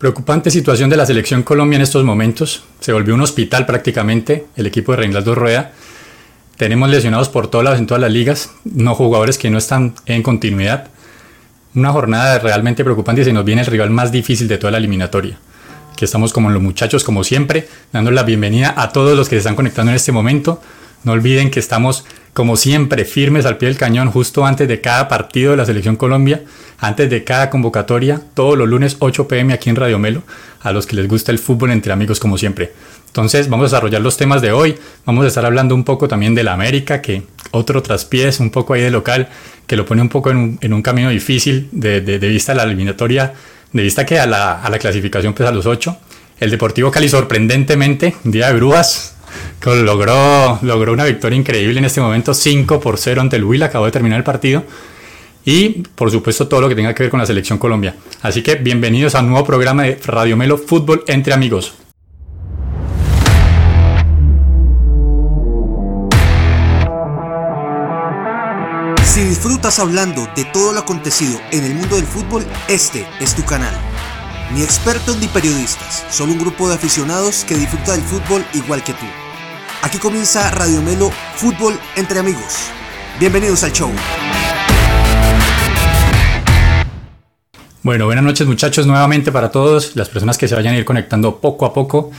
Preocupante situación de la selección Colombia en estos momentos. Se volvió un hospital prácticamente el equipo de Reinaldo Rueda. Tenemos lesionados por todos lados en todas las ligas, no jugadores que no están en continuidad. Una jornada realmente preocupante y se nos viene el rival más difícil de toda la eliminatoria. Que estamos como los muchachos, como siempre, dando la bienvenida a todos los que se están conectando en este momento. No olviden que estamos como siempre, firmes al pie del cañón justo antes de cada partido de la Selección Colombia, antes de cada convocatoria, todos los lunes 8 pm aquí en Radio Melo, a los que les gusta el fútbol entre amigos como siempre. Entonces vamos a desarrollar los temas de hoy, vamos a estar hablando un poco también de la América, que otro traspiés, un poco ahí de local, que lo pone un poco en un, camino difícil de, vista a la eliminatoria, de vista que a la, clasificación pues a los 8. El Deportivo Cali sorprendentemente, día de brujas, logró, logró una victoria increíble en este momento, 5 por 0 ante el Huila, acabó de terminar el partido. Y por supuesto todo lo que tenga que ver con la selección Colombia. Así que bienvenidos a un nuevo programa de Radio Melo Fútbol entre amigos. Si disfrutas hablando de todo lo acontecido en el mundo del fútbol, este es tu canal. Ni expertos ni periodistas, solo un grupo de aficionados que disfruta del fútbol igual que tú. Aquí comienza Radio Melo Fútbol entre amigos. Bienvenidos al show. Bueno, buenas noches muchachos nuevamente para todos, las personas que se vayan a ir conectando poco a poco.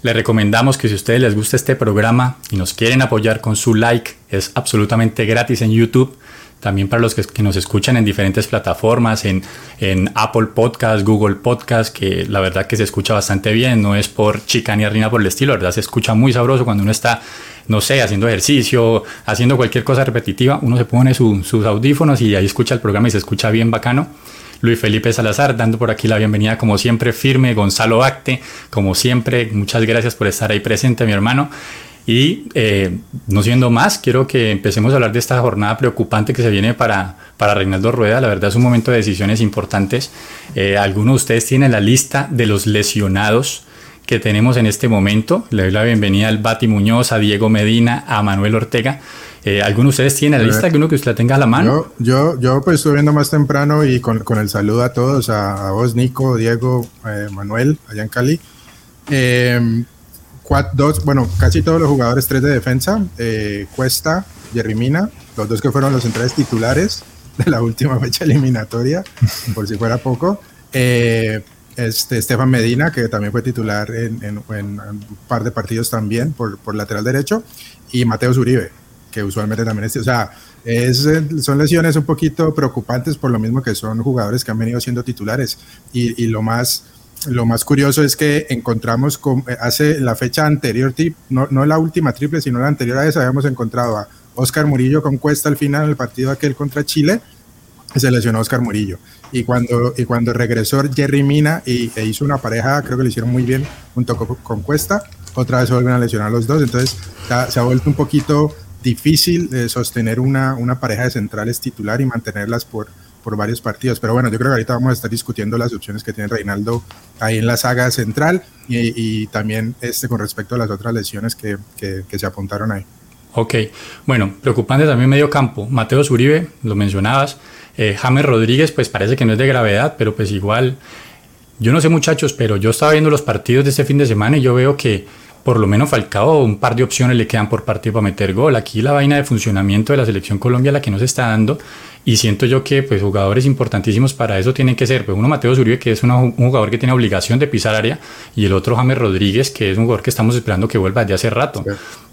Les recomendamos que si a ustedes les gusta este programa y nos quieren apoyar con su like, es absolutamente gratis en YouTube también para los que, nos escuchan en diferentes plataformas, en, en, Apple Podcast, Google Podcast, que la verdad que se escucha bastante bien, no es por chica ni rina por el estilo, la verdad se escucha muy sabroso cuando uno está, no sé, haciendo ejercicio, haciendo cualquier cosa repetitiva, uno se pone sus audífonos y ahí escucha el programa y se escucha bien bacano. Luis Felipe Salazar, dando por aquí la bienvenida como siempre firme, Gonzalo Acte, como siempre, muchas gracias por estar ahí presente, mi hermano. Y eh, no siendo más, quiero que empecemos a hablar de esta jornada preocupante que se viene para, para Reinaldo Rueda. La verdad es un momento de decisiones importantes. Eh, algunos de ustedes tienen la lista de los lesionados que tenemos en este momento. Le doy la bienvenida al Bati Muñoz, a Diego Medina, a Manuel Ortega. Eh, ¿Alguno de ustedes tiene la lista? ¿Alguno que usted la tenga a la mano? Yo, yo, pues estoy viendo más temprano y con, con el saludo a todos, a, vos, Nico, Diego, eh, Manuel, allá en Cali. Eh, dos, bueno, casi todos los jugadores tres de defensa, eh, Cuesta, Jerry Mina, los dos que fueron los centrales titulares de la última fecha eliminatoria, por si fuera poco. Eh, este, Estefan Medina, que también fue titular en, un par de partidos también por, por lateral derecho, y Mateo Zuribe, que usualmente también es, o sea, es, son lesiones un poquito preocupantes por lo mismo que son jugadores que han venido siendo titulares. Y, y lo más lo más curioso es que encontramos con, eh, hace la fecha anterior, no, no la última triple, sino la anterior a habíamos encontrado a Oscar Murillo con Cuesta al final del partido aquel contra Chile, se lesionó Oscar Murillo. Y cuando, y cuando regresó Jerry Mina y, e hizo una pareja, creo que lo hicieron muy bien junto con, Cuesta, otra vez vuelven a lesionar los dos. Entonces se ha vuelto un poquito difícil eh, sostener una, una pareja de centrales titular y mantenerlas por, por varios partidos. Pero bueno, yo creo que ahorita vamos a estar discutiendo las opciones que tiene Reinaldo ahí en la saga central y, también este con respecto a las otras lesiones que, que, se apuntaron ahí. Ok, bueno, preocupante también medio campo. Mateo Zuribe, lo mencionabas. Eh, James Rodríguez, pues parece que no es de gravedad, pero pues igual, yo no sé muchachos, pero yo estaba viendo los partidos de este fin de semana y yo veo que por lo menos Falcao un par de opciones le quedan por partido para meter gol. Aquí la vaina de funcionamiento de la selección Colombia la que nos está dando y siento yo que pues jugadores importantísimos para eso tienen que ser, pues uno Mateo Zuribe que es un jugador que tiene obligación de pisar área y el otro James Rodríguez que es un jugador que estamos esperando que vuelva de hace rato.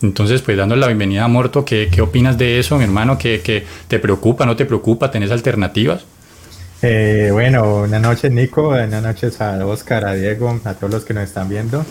Entonces pues dándole la bienvenida a Morto, ¿qué, ¿qué, opinas de eso mi hermano? ¿Qué, ¿Qué, te preocupa, no te preocupa? ¿Tenés alternativas? Eh, bueno, buenas noches Nico, buenas noches a Oscar, a Diego, a todos los que nos están viendo.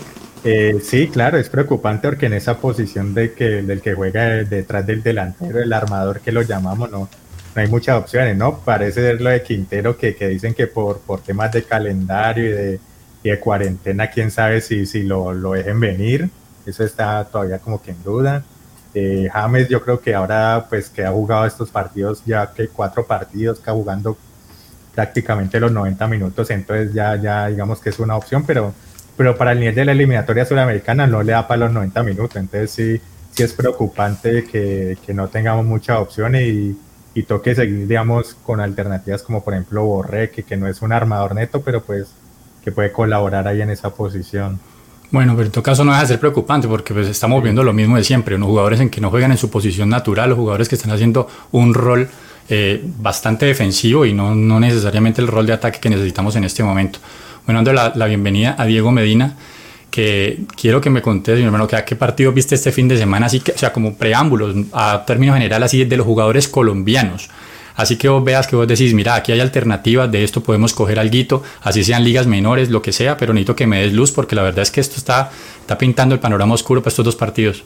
Eh, sí, claro, es preocupante porque en esa posición de que, del que juega detrás del delantero, el armador que lo llamamos, no, no hay muchas opciones, ¿no? Parece ser lo de Quintero que, que dicen que por, por temas de calendario y de, de cuarentena, quién sabe si, si lo, lo, dejen venir. Eso está todavía como que en duda. Eh, James, yo creo que ahora, pues que ha jugado estos partidos, ya que cuatro partidos, ha jugando prácticamente los 90 minutos, entonces ya, ya digamos que es una opción, pero, pero para el nivel de la eliminatoria sudamericana no le da para los 90 minutos, entonces sí, sí es preocupante que, que no tengamos muchas opciones y, y toque seguir, digamos, con alternativas como por ejemplo Borré, que, que no es un armador neto, pero pues que puede colaborar ahí en esa posición. Bueno, pero en todo caso no deja de ser preocupante porque pues estamos viendo lo mismo de siempre, unos jugadores en que no juegan en su posición natural, los jugadores que están haciendo un rol eh, bastante defensivo y no, no, necesariamente el rol de ataque que necesitamos en este momento. Bueno, dando la, la bienvenida a Diego Medina, que quiero que me contes, mi hermano, que a qué partido viste este fin de semana, así que, o sea, como preámbulos, a término general, así de los jugadores colombianos. Así que vos veas que vos decís, mira, aquí hay alternativas, de esto podemos coger algo, así sean ligas menores, lo que sea, pero necesito que me des luz porque la verdad es que esto está, está pintando el panorama oscuro para estos dos partidos.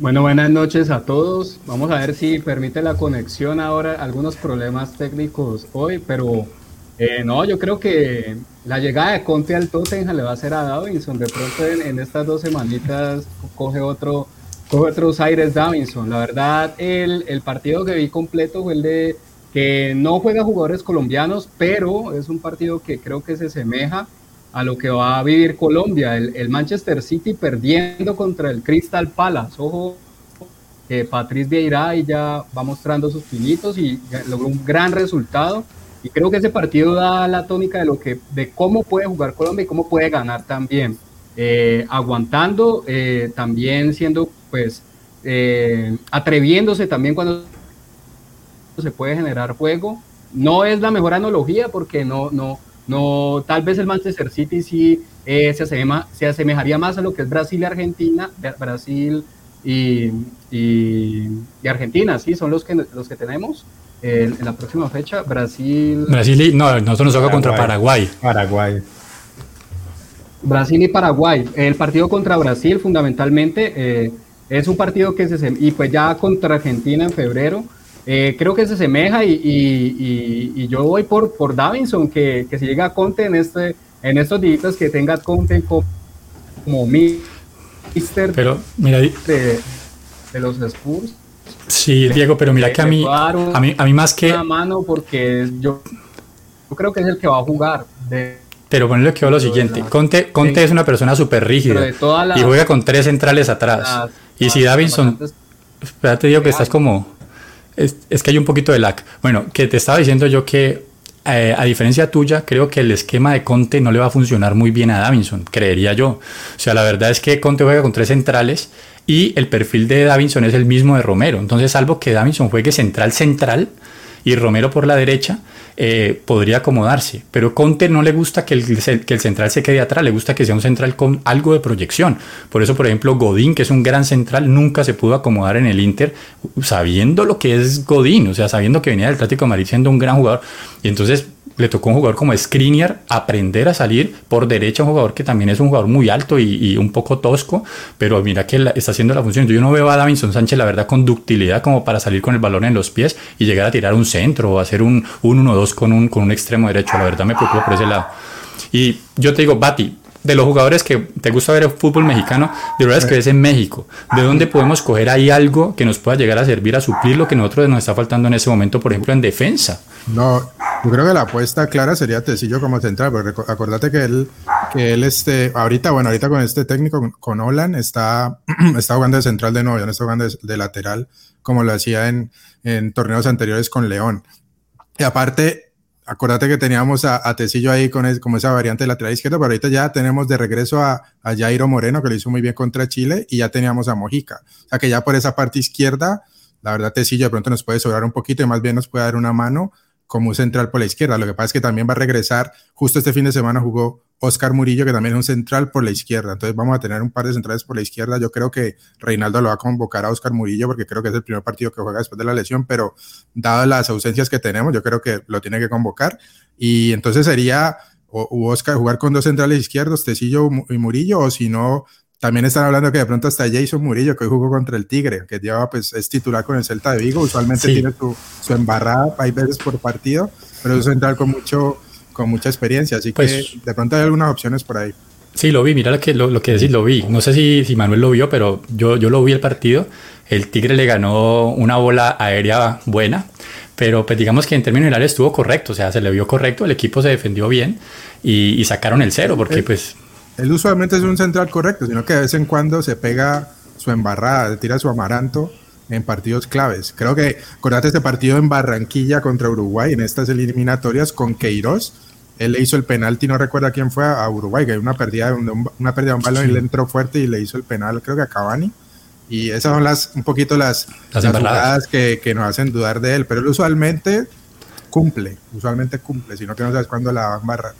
Bueno, buenas noches a todos. Vamos a ver si permite la conexión ahora, algunos problemas técnicos hoy, pero eh, no, yo creo que la llegada de Conte al Tottenham le va a hacer a Davinson. De pronto en, estas dos semanitas coge otro otros aires Davinson. La verdad, el, el, partido que vi completo fue el de que no juega jugadores colombianos, pero es un partido que creo que se asemeja a lo que va a vivir Colombia. El, Manchester City perdiendo contra el Crystal Palace. Ojo, que Patrice Vieira ya va mostrando sus pinitos y logró un gran resultado. Y creo que ese partido da la tónica de lo que, de cómo puede jugar Colombia y cómo puede ganar también. Eh, aguantando, eh, también siendo, pues, eh, atreviéndose también cuando se puede generar juego. No es la mejor analogía porque no, no, no, tal vez el Manchester City sí se, asemeja, se asemejaría más a lo que es Brasil y Argentina, Brasil y, y, Argentina, sí, son los que, los que tenemos. En la próxima fecha, Brasil. Brasil, no, nosotros nos toca contra Paraguay. Paraguay. Brasil y Paraguay. El partido contra Brasil fundamentalmente eh, es un partido que se... Y pues ya contra Argentina en febrero. Eh, creo que se asemeja y, y, y, yo voy por, por Davinson, que, que si llega a Conte en, este, en estos días que tenga Conte como, como mister pero, mira, de, de los Spurs. Sí, Diego, pero mira que a mí, a mí, a mí más que... Una mano porque yo, yo creo que es el que va a jugar. De, pero ponle que lo siguiente, Conte, Conte es una persona súper rígida y juega con tres centrales atrás. y si Davinson, espérate digo que estás como, es, que hay un poquito de lag. Bueno, que te estaba diciendo yo que eh, a diferencia tuya, creo que el esquema de Conte no le va a funcionar muy bien a Davinson, creería yo. O sea, la verdad es que Conte juega con tres centrales y el perfil de Davinson es el mismo de Romero. Entonces, salvo que Davinson juegue central central y Romero por la derecha, eh, podría acomodarse. Pero Conte no le gusta que el, que el central se quede atrás, le gusta que sea un central con algo de proyección. Por eso, por ejemplo, Godín, que es un gran central, nunca se pudo acomodar en el Inter, sabiendo lo que es Godín, o sea, sabiendo que venía del Atlético de Madrid siendo un gran jugador. Y entonces le tocó a un jugador como Skriniar aprender a salir por derecha, un jugador que también es un jugador muy alto y, un poco tosco, pero mira que está haciendo la función. Yo no veo a Davinson Sánchez, la verdad, con ductilidad como para salir con el balón en los pies y llegar a tirar un centro o hacer un 1-1-2 con un, con un extremo derecho. La verdad me preocupa por ese lado. Y yo te digo, Bati, de los jugadores que te gusta ver el fútbol mexicano, de verdad que es en México. ¿De dónde podemos coger ahí algo que nos pueda llegar a servir a suplir lo que nosotros nos está faltando en ese momento, por ejemplo, en defensa? No, yo creo que la apuesta clara sería Tecillo como central, porque acordate que él, que él este, ahorita, bueno, ahorita con este técnico, con Olan, está, está jugando de central de nuevo, ya no está jugando de, lateral, como lo hacía en, en torneos anteriores con León. Y aparte, Acuérdate que teníamos a, a Tecillo ahí con como esa variante de lateral izquierda, pero ahorita ya tenemos de regreso a, a, Jairo Moreno, que lo hizo muy bien contra Chile, y ya teníamos a Mojica. O sea que ya por esa parte izquierda, la verdad Tecillo de pronto nos puede sobrar un poquito y más bien nos puede dar una mano como un central por la izquierda. Lo que pasa es que también va a regresar, justo este fin de semana jugó Oscar Murillo, que también es un central por la izquierda. Entonces vamos a tener un par de centrales por la izquierda. Yo creo que Reinaldo lo va a convocar a Oscar Murillo porque creo que es el primer partido que juega después de la lesión, pero dadas las ausencias que tenemos, yo creo que lo tiene que convocar. Y entonces sería o, Oscar jugar con dos centrales izquierdos, Tecillo y Murillo, o si no, también están hablando que de pronto hasta Jason Murillo, que hoy jugó contra el Tigre, que lleva, pues, es titular con el Celta de Vigo, usualmente tiene su, su embarrada, hay veces por partido, pero es un central con mucho con mucha experiencia, así que pues de pronto hay algunas opciones por ahí. Sí, lo vi, mira lo que, lo, que decís, lo vi. No sé si, si, Manuel lo vio, pero yo, yo lo vi el partido. El Tigre le ganó una bola aérea buena, pero pues digamos que en términos generales estuvo correcto, o sea, se le vio correcto, el equipo se defendió bien y, sacaron el cero, porque pues... Él usualmente es un central correcto, sino que de vez en cuando se pega su embarrada, tira su amaranto en partidos claves. Creo que, acordate este partido en Barranquilla contra Uruguay, en estas eliminatorias con Queiroz, él le hizo el penalti, no recuerdo a quién fue, a Uruguay, que hay una pérdida de un, una pérdida de un balón y le entró fuerte y le hizo el penal, creo que a Cavani. Y esas son las un poquito las, Las las embarradas. jugadas que, que nos hacen dudar de él, pero él usualmente cumple, usualmente cumple, sino que no sabes cuándo la va a embarrar.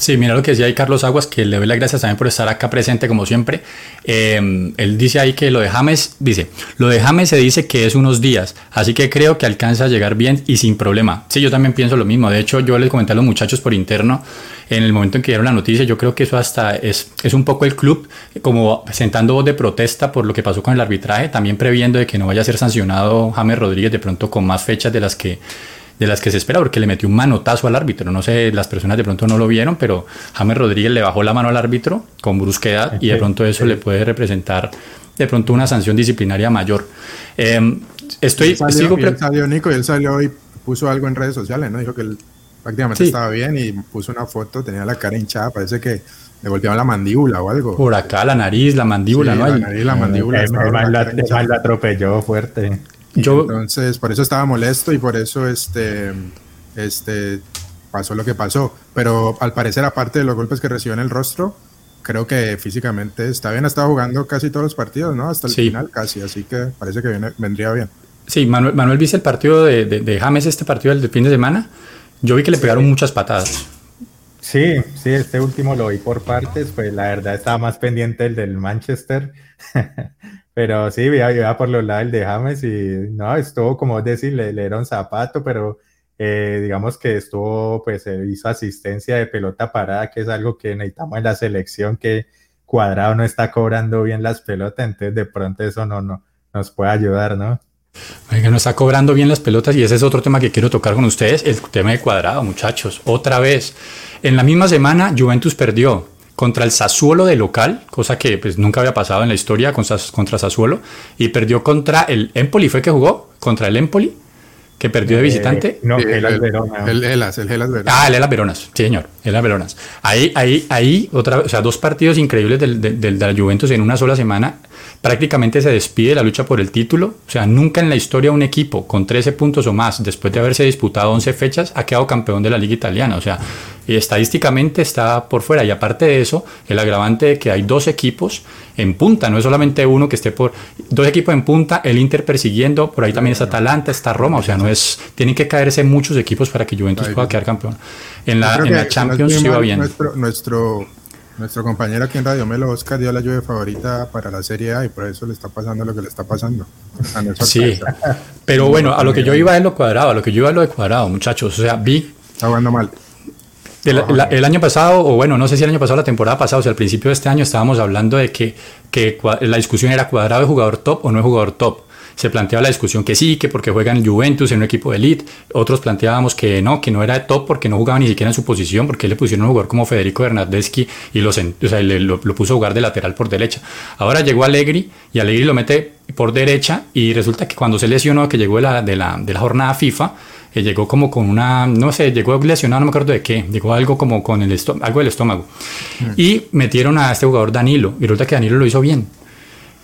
Sí, mira lo que decía ahí Carlos Aguas, que le doy las gracias también por estar acá presente como siempre. Eh, él dice ahí que lo de James, dice, lo de James se dice que es unos días, así que creo que alcanza a llegar bien y sin problema. Sí, yo también pienso lo mismo. De hecho, yo les comenté a los muchachos por interno en el momento en que dieron la noticia, yo creo que eso hasta es, es un poco el club como sentando voz de protesta por lo que pasó con el arbitraje, también previendo de que no vaya a ser sancionado James Rodríguez de pronto con más fechas de las que de las que se espera, porque le metió un manotazo al árbitro. No sé, las personas de pronto no lo vieron, pero James Rodríguez le bajó la mano al árbitro con brusquedad y de pronto eso le puede representar de pronto una sanción disciplinaria mayor. Eh, estoy, él salió, sigo y él pre- salió Nico y él salió y puso algo en redes sociales, ¿no? Dijo que él prácticamente Sí. estaba bien y puso una foto, tenía la cara hinchada, parece que le golpeaban la mandíbula o algo. por acá la nariz, la mandíbula, Sí, ¿no? la nariz, la mandíbula. Man la atropelló fuerte. Y Yo- entonces, por eso estaba molesto y por eso este, este, pasó lo que pasó. Pero al parecer, aparte de los golpes que recibió en el rostro, creo que físicamente está bien. Ha estado jugando casi todos los partidos, ¿no? Hasta el Sí. final casi. Así que parece que viene- vendría bien. Sí, Manuel, Manuel viste el partido de, de- de James, este partido del fin de semana. Yo vi que le pegaron muchas patadas. Sí, sí, este último lo vi por partes, pues la verdad estaba más pendiente el del Manchester, pero sí, iba, iba por los lados de James y no, estuvo como decís, le, le dieron zapato, pero eh, digamos que estuvo, pues eh, hizo asistencia de pelota parada, que es algo que necesitamos en la selección, que Cuadrado no está cobrando bien las pelotas, entonces de pronto eso no, no nos puede ayudar, ¿no? Oiga, no está cobrando bien las pelotas y ese es otro tema que quiero tocar con ustedes, el tema de cuadrado, muchachos. Otra vez, en la misma semana Juventus perdió contra el Sassuolo de local, cosa que pues nunca había pasado en la historia contra Sassuolo, y perdió contra el Empoli, ¿fue que jugó? Contra el Empoli, que perdió de visitante. Eh, no, Sí, el, el, Verona. el Hellas, el Hellas Verona. Ah, el Elas Veronas, sí señor, el Elas Veronas. Ahí, ahí, ahí, otra o sea, dos partidos increíbles del, del, del- de la Juventus en una sola semana. Prácticamente se despide la lucha por el título. O sea, nunca en la historia un equipo con 13 puntos o más, después de haberse disputado 11 fechas, ha quedado campeón de la Liga Italiana. O sea, estadísticamente está por fuera. Y aparte de eso, el agravante de que hay dos equipos en punta, no es solamente uno que esté por. Dos equipos en punta, el Inter persiguiendo, por ahí también está Atalanta, está Roma. O sea, no es. Tienen que caerse muchos equipos para que Juventus pueda quedar campeón. En la, en Champions sí va bien. Nuestro, nuestro, nuestro compañero aquí en Radio Melo, Oscar, dio la lluvia favorita para la Serie A y por eso le está pasando lo que le está pasando. A Sí, pero bueno, a lo que yo iba es lo cuadrado, a lo que yo iba es lo de cuadrado, muchachos. O sea, vi Está jugando mal. El, año pasado, o bueno, no sé si el año pasado o la temporada pasada, o sea, al principio de este año estábamos hablando de que, que la discusión era cuadrado de jugador top o no es jugador top. Se planteaba la discusión que sí, que porque juega en Juventus, en un equipo de elite. Otros planteábamos que no, que no era de top porque no jugaba ni siquiera en su posición, porque le pusieron a jugar como Federico Bernardeschi y lo, sen- o sea, le- lo, lo puso a jugar de lateral por derecha. Ahora llegó Allegri y Allegri lo mete por derecha y resulta que cuando se lesionó, que llegó de la, de la, de la jornada FIFA, eh, llegó como con una, no sé, llegó lesionado, no me acuerdo de qué, llegó algo como con el algo del estómago. Y metieron a este jugador Danilo, y resulta que Danilo lo hizo bien.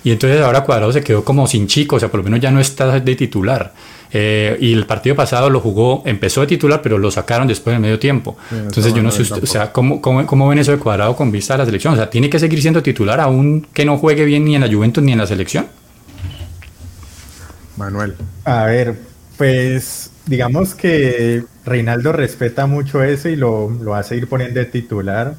Y entonces ahora Cuadrado se quedó como sin chico, o sea, por lo menos ya no está de titular. Eh, y el partido pasado lo jugó, empezó de titular, pero lo sacaron después del medio tiempo. entonces yo no sé, usted- o sea, ¿cómo, cómo, cómo ven eso de Cuadrado con vista a la selección? O sea, ¿tiene que seguir siendo titular aún que no juegue bien ni en la Juventus ni en la selección? Manuel. A ver, pues digamos que Reinaldo respeta mucho eso y lo, lo hace ir poniendo de titular.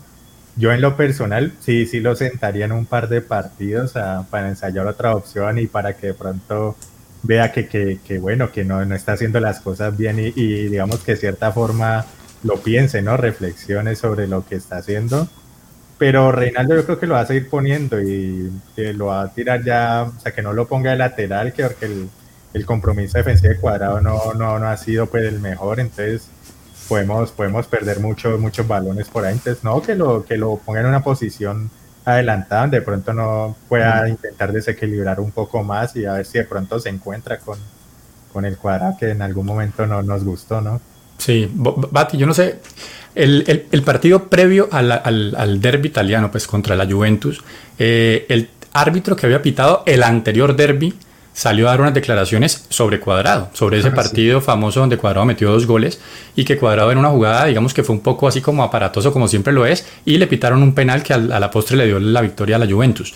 Yo en lo personal sí, sí lo sentaría en un par de partidos a- para ensayar otra opción y para que de pronto vea que, que, que, bueno, que no, no está haciendo las cosas bien y, digamos que de cierta forma lo piense, ¿no? Reflexione sobre lo que está haciendo. Pero Reinaldo yo creo que lo va a seguir poniendo y que lo va a tirar ya, o sea, que no lo ponga de lateral, que porque el, el compromiso defensivo de cuadrado no, no, no ha sido pues el mejor, entonces podemos, podemos perder muchos muchos balones por ahí. Entonces, no, que lo, que lo ponga en una posición adelantada, donde de pronto no pueda intentar desequilibrar un poco más y a ver si de pronto se encuentra con, con el cuadrado que en algún momento no nos gustó, ¿no? Sí, Bati, yo no sé. El, el- el partido previo a la- al, al derby italiano, pues contra la Juventus, eh, el árbitro que había pitado el anterior derby salió a dar unas declaraciones sobre Cuadrado, sobre ese Ah, sí. partido famoso donde Cuadrado metió dos goles y que Cuadrado en una jugada, digamos que fue un poco así como aparatoso como siempre lo es, y le pitaron un penal que a la postre le dio la victoria a la Juventus.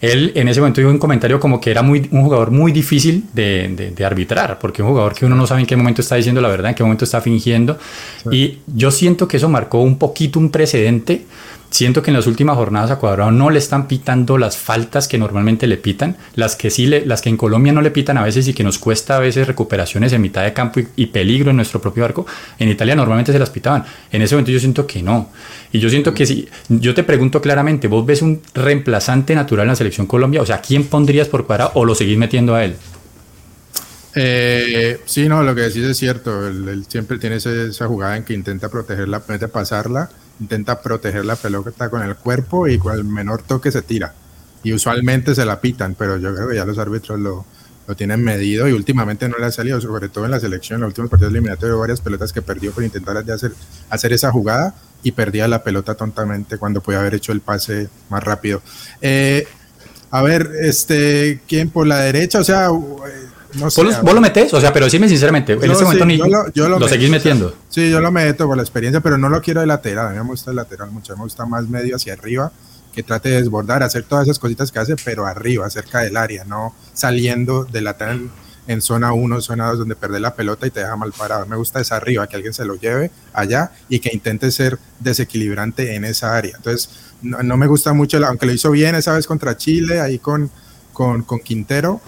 Él en ese momento dijo un comentario como que era muy, un jugador muy difícil de, de- de arbitrar, porque un jugador que uno no sabe en qué momento está diciendo la verdad, en qué momento está fingiendo. Y yo siento que eso marcó un poquito un precedente. Siento que en las últimas jornadas a Cuadrado no le están pitando las faltas que normalmente le pitan, las que sí le, las que en Colombia no le pitan a veces y que nos cuesta a veces recuperaciones en mitad de campo y, peligro en nuestro propio arco. En Italia normalmente se las pitaban. En ese momento yo siento que no. Y yo siento que si yo te pregunto claramente, vos ves un reemplazante natural en la selección Colombia, o sea, ¿quién pondrías por Cuadrado o lo seguís metiendo a él? Eh, sí, no, lo que decís es cierto. Él, él siempre tiene ese- esa jugada en que intenta protegerla, intenta pasarla, intenta proteger la pelota con el cuerpo y con el menor toque se tira. Y usualmente se la pitan, pero yo creo que ya los árbitros lo, lo tienen medido y últimamente no le ha salido, sobre todo en la selección, en los últimos partidos eliminatorios, varias pelotas que perdió por intentar hacer, hacer esa jugada y perdía la pelota tontamente cuando podía haber hecho el pase más rápido. Eh, a ver, este, ¿quién por la derecha? O sea, no sé. ¿Vos, lo- vos lo metés? O sea, pero decime sinceramente, en Yo este sí, momento ni yo lo- yo lo, lo seguís meto, o sea, metiendo. Sí, yo lo meto por la experiencia, pero no lo quiero de lateral. A mí me gusta el lateral mucho. Me gusta más medio hacia arriba, que trate de desbordar, hacer todas esas cositas que hace, pero arriba, cerca del área, no saliendo de lateral en zona 1, zona 2, donde pierde la pelota y te deja mal parado. Me gusta esa arriba, que alguien se lo lleve allá y que intente ser desequilibrante en esa área. Entonces, no, no me gusta mucho, aunque lo hizo bien esa vez contra Chile, ahí con, con, con Quintero,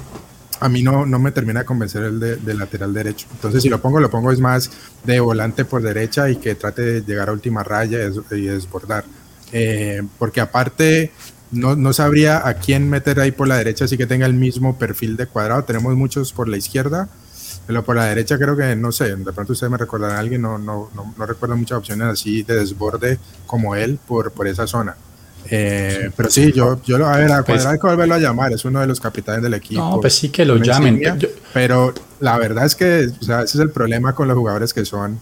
a mí no, no me termina de convencer el de, lateral derecho. Entonces, si lo pongo, lo pongo es más de volante por derecha y que trate de llegar a última raya y desbordar. Eh, porque aparte, no, no sabría a quién meter ahí por la derecha, así que tenga el mismo perfil de cuadrado. Tenemos muchos por la izquierda, pero por la derecha creo que, no sé, de pronto ustedes me recordarán a alguien, no, no, no, no recuerdo muchas opciones así de desborde como él por, por esa zona. Eh, pero sí, yo, yo lo, a ver, a Pues- hay que volverlo a llamar, es uno de los capitanes del equipo. No, pues sí que lo llamen. insignia, Yo- pero la verdad es que, o sea, ese es el problema con los jugadores que son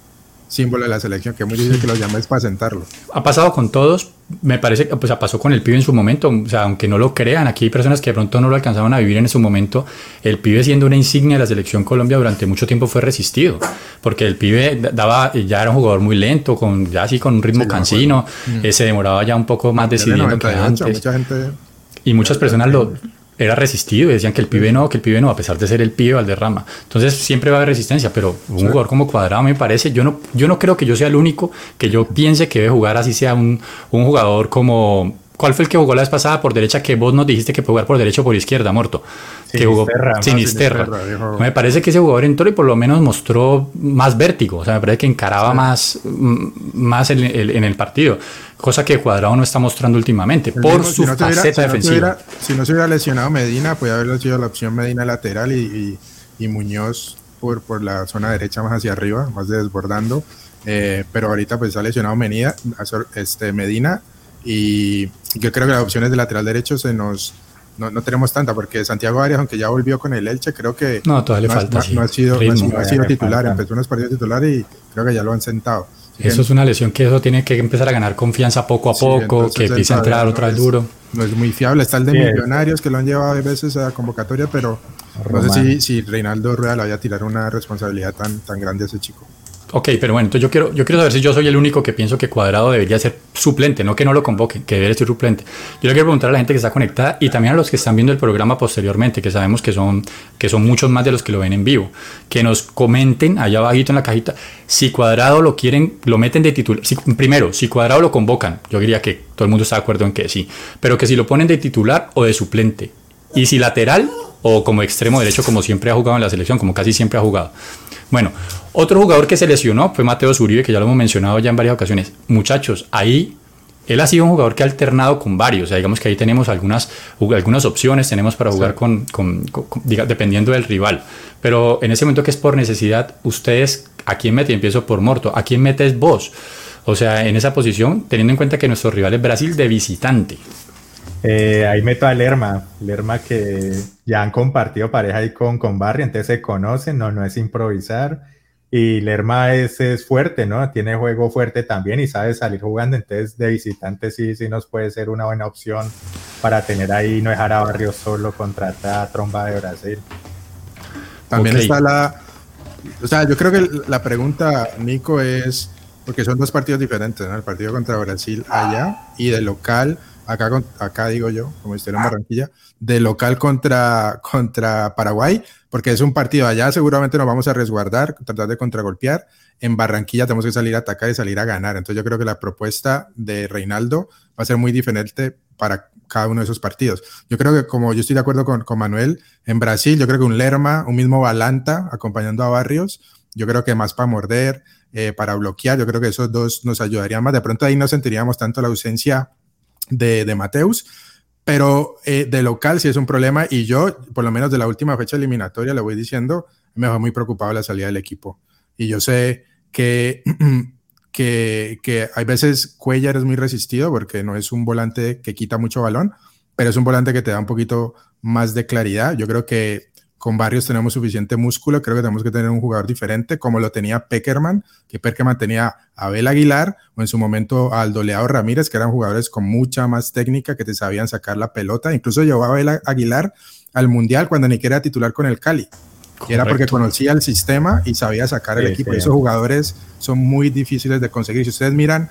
símbolo de la selección, que es muy difícil que los llames para sentarlo. ha pasado con todos, me parece que pues, pasó con el pibe en su momento, o sea, aunque no lo crean, aquí hay personas que de pronto no lo alcanzaron a vivir en su momento, el pibe siendo una insignia de la selección Colombia durante mucho tiempo fue resistido, porque el pibe da- daba, ya era un jugador muy lento, con, ya así con un ritmo Sí, cansino, eh, se demoraba ya un poco más decidiendo que 98, antes. mucha gente Y muchas personas lo era resistido y decían que el pibe no, que el pibe no, a pesar de ser el pibe Valderrama. Entonces siempre va a haber resistencia, pero un jugador como Cuadrado me parece, yo no, yo no creo que yo sea el único que yo piense que debe jugar así sea un, un jugador como... ¿Cuál fue el que jugó la vez pasada por derecha que vos nos dijiste que puede jugar por derecha o por izquierda, Morto? Que jugó Sinisterra. Sinisterra. Sinisterra. Me parece que ese jugador entró y por lo menos mostró más vértigo, o sea, me parece que encaraba más, mm, más en el, en el partido, cosa que Cuadrado no está mostrando últimamente El por mismo, su si no se hubiera- faceta si no defensiva. hubiera- si no se hubiera lesionado Medina, podría haber sido la opción Medina lateral y, y- y Muñoz por, por la zona derecha más hacia arriba, más de desbordando. Eh, pero ahorita pues está lesionado Medina, este, Medina y yo creo que las opciones de lateral derecho se nos no, no tenemos tanta porque Santiago Arias, aunque ya volvió con el Elche, creo que No, todavía le ha- falta, no, sí, no ha sido, no ha ritmo. no ha sido le titular, falta. empezó unos partidos titular y creo que ya lo han sentado. Eso es una lesión que eso tiene que empezar a ganar confianza poco a Sí, poco, que empiece a entrar no otra vez duro. No es muy fiable. Está el de Sí, Millonarios que lo han llevado a veces a convocatoria, pero no sé si, si Reinaldo Rueda le vaya a tirar una responsabilidad tan, tan grande a ese chico. Ok, pero bueno, entonces yo quiero, yo quiero saber si yo soy el único que pienso que Cuadrado debería ser suplente, no que no lo convoquen, que debería ser suplente. Yo le quiero preguntar a la gente que está conectada y también a los que están viendo el programa posteriormente, que sabemos que son, que son muchos más de los que lo ven en vivo, que nos comenten allá abajito en la cajita si Cuadrado lo quieren, lo meten de titular. Si- primero, si Cuadrado lo convocan, yo diría que todo el mundo está de acuerdo en que sí, pero que si lo ponen de titular o de suplente. Y si lateral o como extremo derecho, como siempre ha jugado en la selección, como casi siempre ha jugado. Bueno, otro jugador que se lesionó fue Mateo Zuribe, que ya lo hemos mencionado ya en varias ocasiones. Muchachos, ahí él ha sido un jugador que ha alternado con varios. O sea, digamos que ahí tenemos algunas, algunas opciones, tenemos para jugar con, con- con- con- diga- dependiendo del rival. Pero en ese momento que es por necesidad, ustedes, ¿a quién meten? Empiezo por Morto. ¿A quién metes vos? O sea, en esa posición, teniendo en cuenta que nuestro rival es Brasil de visitante. Eh, ahí meto a Lerma, Lerma que ya han compartido pareja ahí con, con Barry, entonces se conocen, no, no es improvisar. Y Lerma es, es fuerte, ¿no? Tiene juego fuerte también y sabe salir jugando, entonces de visitante sí, sí nos puede ser una buena opción para tener ahí, no dejar a Barrio solo contra esta tromba de Brasil. También está la... O sea, yo creo que la pregunta, Nico, es, porque son dos partidos diferentes, ¿no? El partido contra Brasil allá y de local, acá, acá digo yo, como en Barranquilla, de local contra, contra Paraguay, porque es un partido allá, seguramente nos vamos a resguardar, tratar de contragolpear. En Barranquilla tenemos que salir a atacar y salir a ganar. Entonces yo creo que la propuesta de Reinaldo va a ser muy diferente para cada uno de esos partidos. Yo creo que como yo estoy de acuerdo con, con Manuel, en Brasil yo creo que un Lerma, un mismo Balanta acompañando a Barrios, yo creo que más para morder, eh, para bloquear, yo creo que esos dos nos ayudarían más. De pronto ahí no sentiríamos tanto la ausencia de, de Mateus, pero eh, de local sí es un problema y yo, por lo menos de la última fecha eliminatoria, le voy diciendo, me va muy preocupado la salida del equipo. Y yo sé que, que, que hay veces Cuellar es muy resistido porque no es un volante que quita mucho balón, pero es un volante que te da un poquito más de claridad. Yo creo que con Barrios tenemos suficiente músculo, creo que tenemos que tener un jugador diferente, como lo tenía Peckerman, que Peckerman tenía a Abel Aguilar o en su momento al Doleado Ramírez, que eran jugadores con mucha más técnica, que te sabían sacar la pelota. Incluso llevó a Abel Aguilar al Mundial cuando ni quería titular con el Cali. Y era porque conocía el sistema y sabía sacar el equipo. Esos jugadores son muy difíciles de conseguir. Si ustedes miran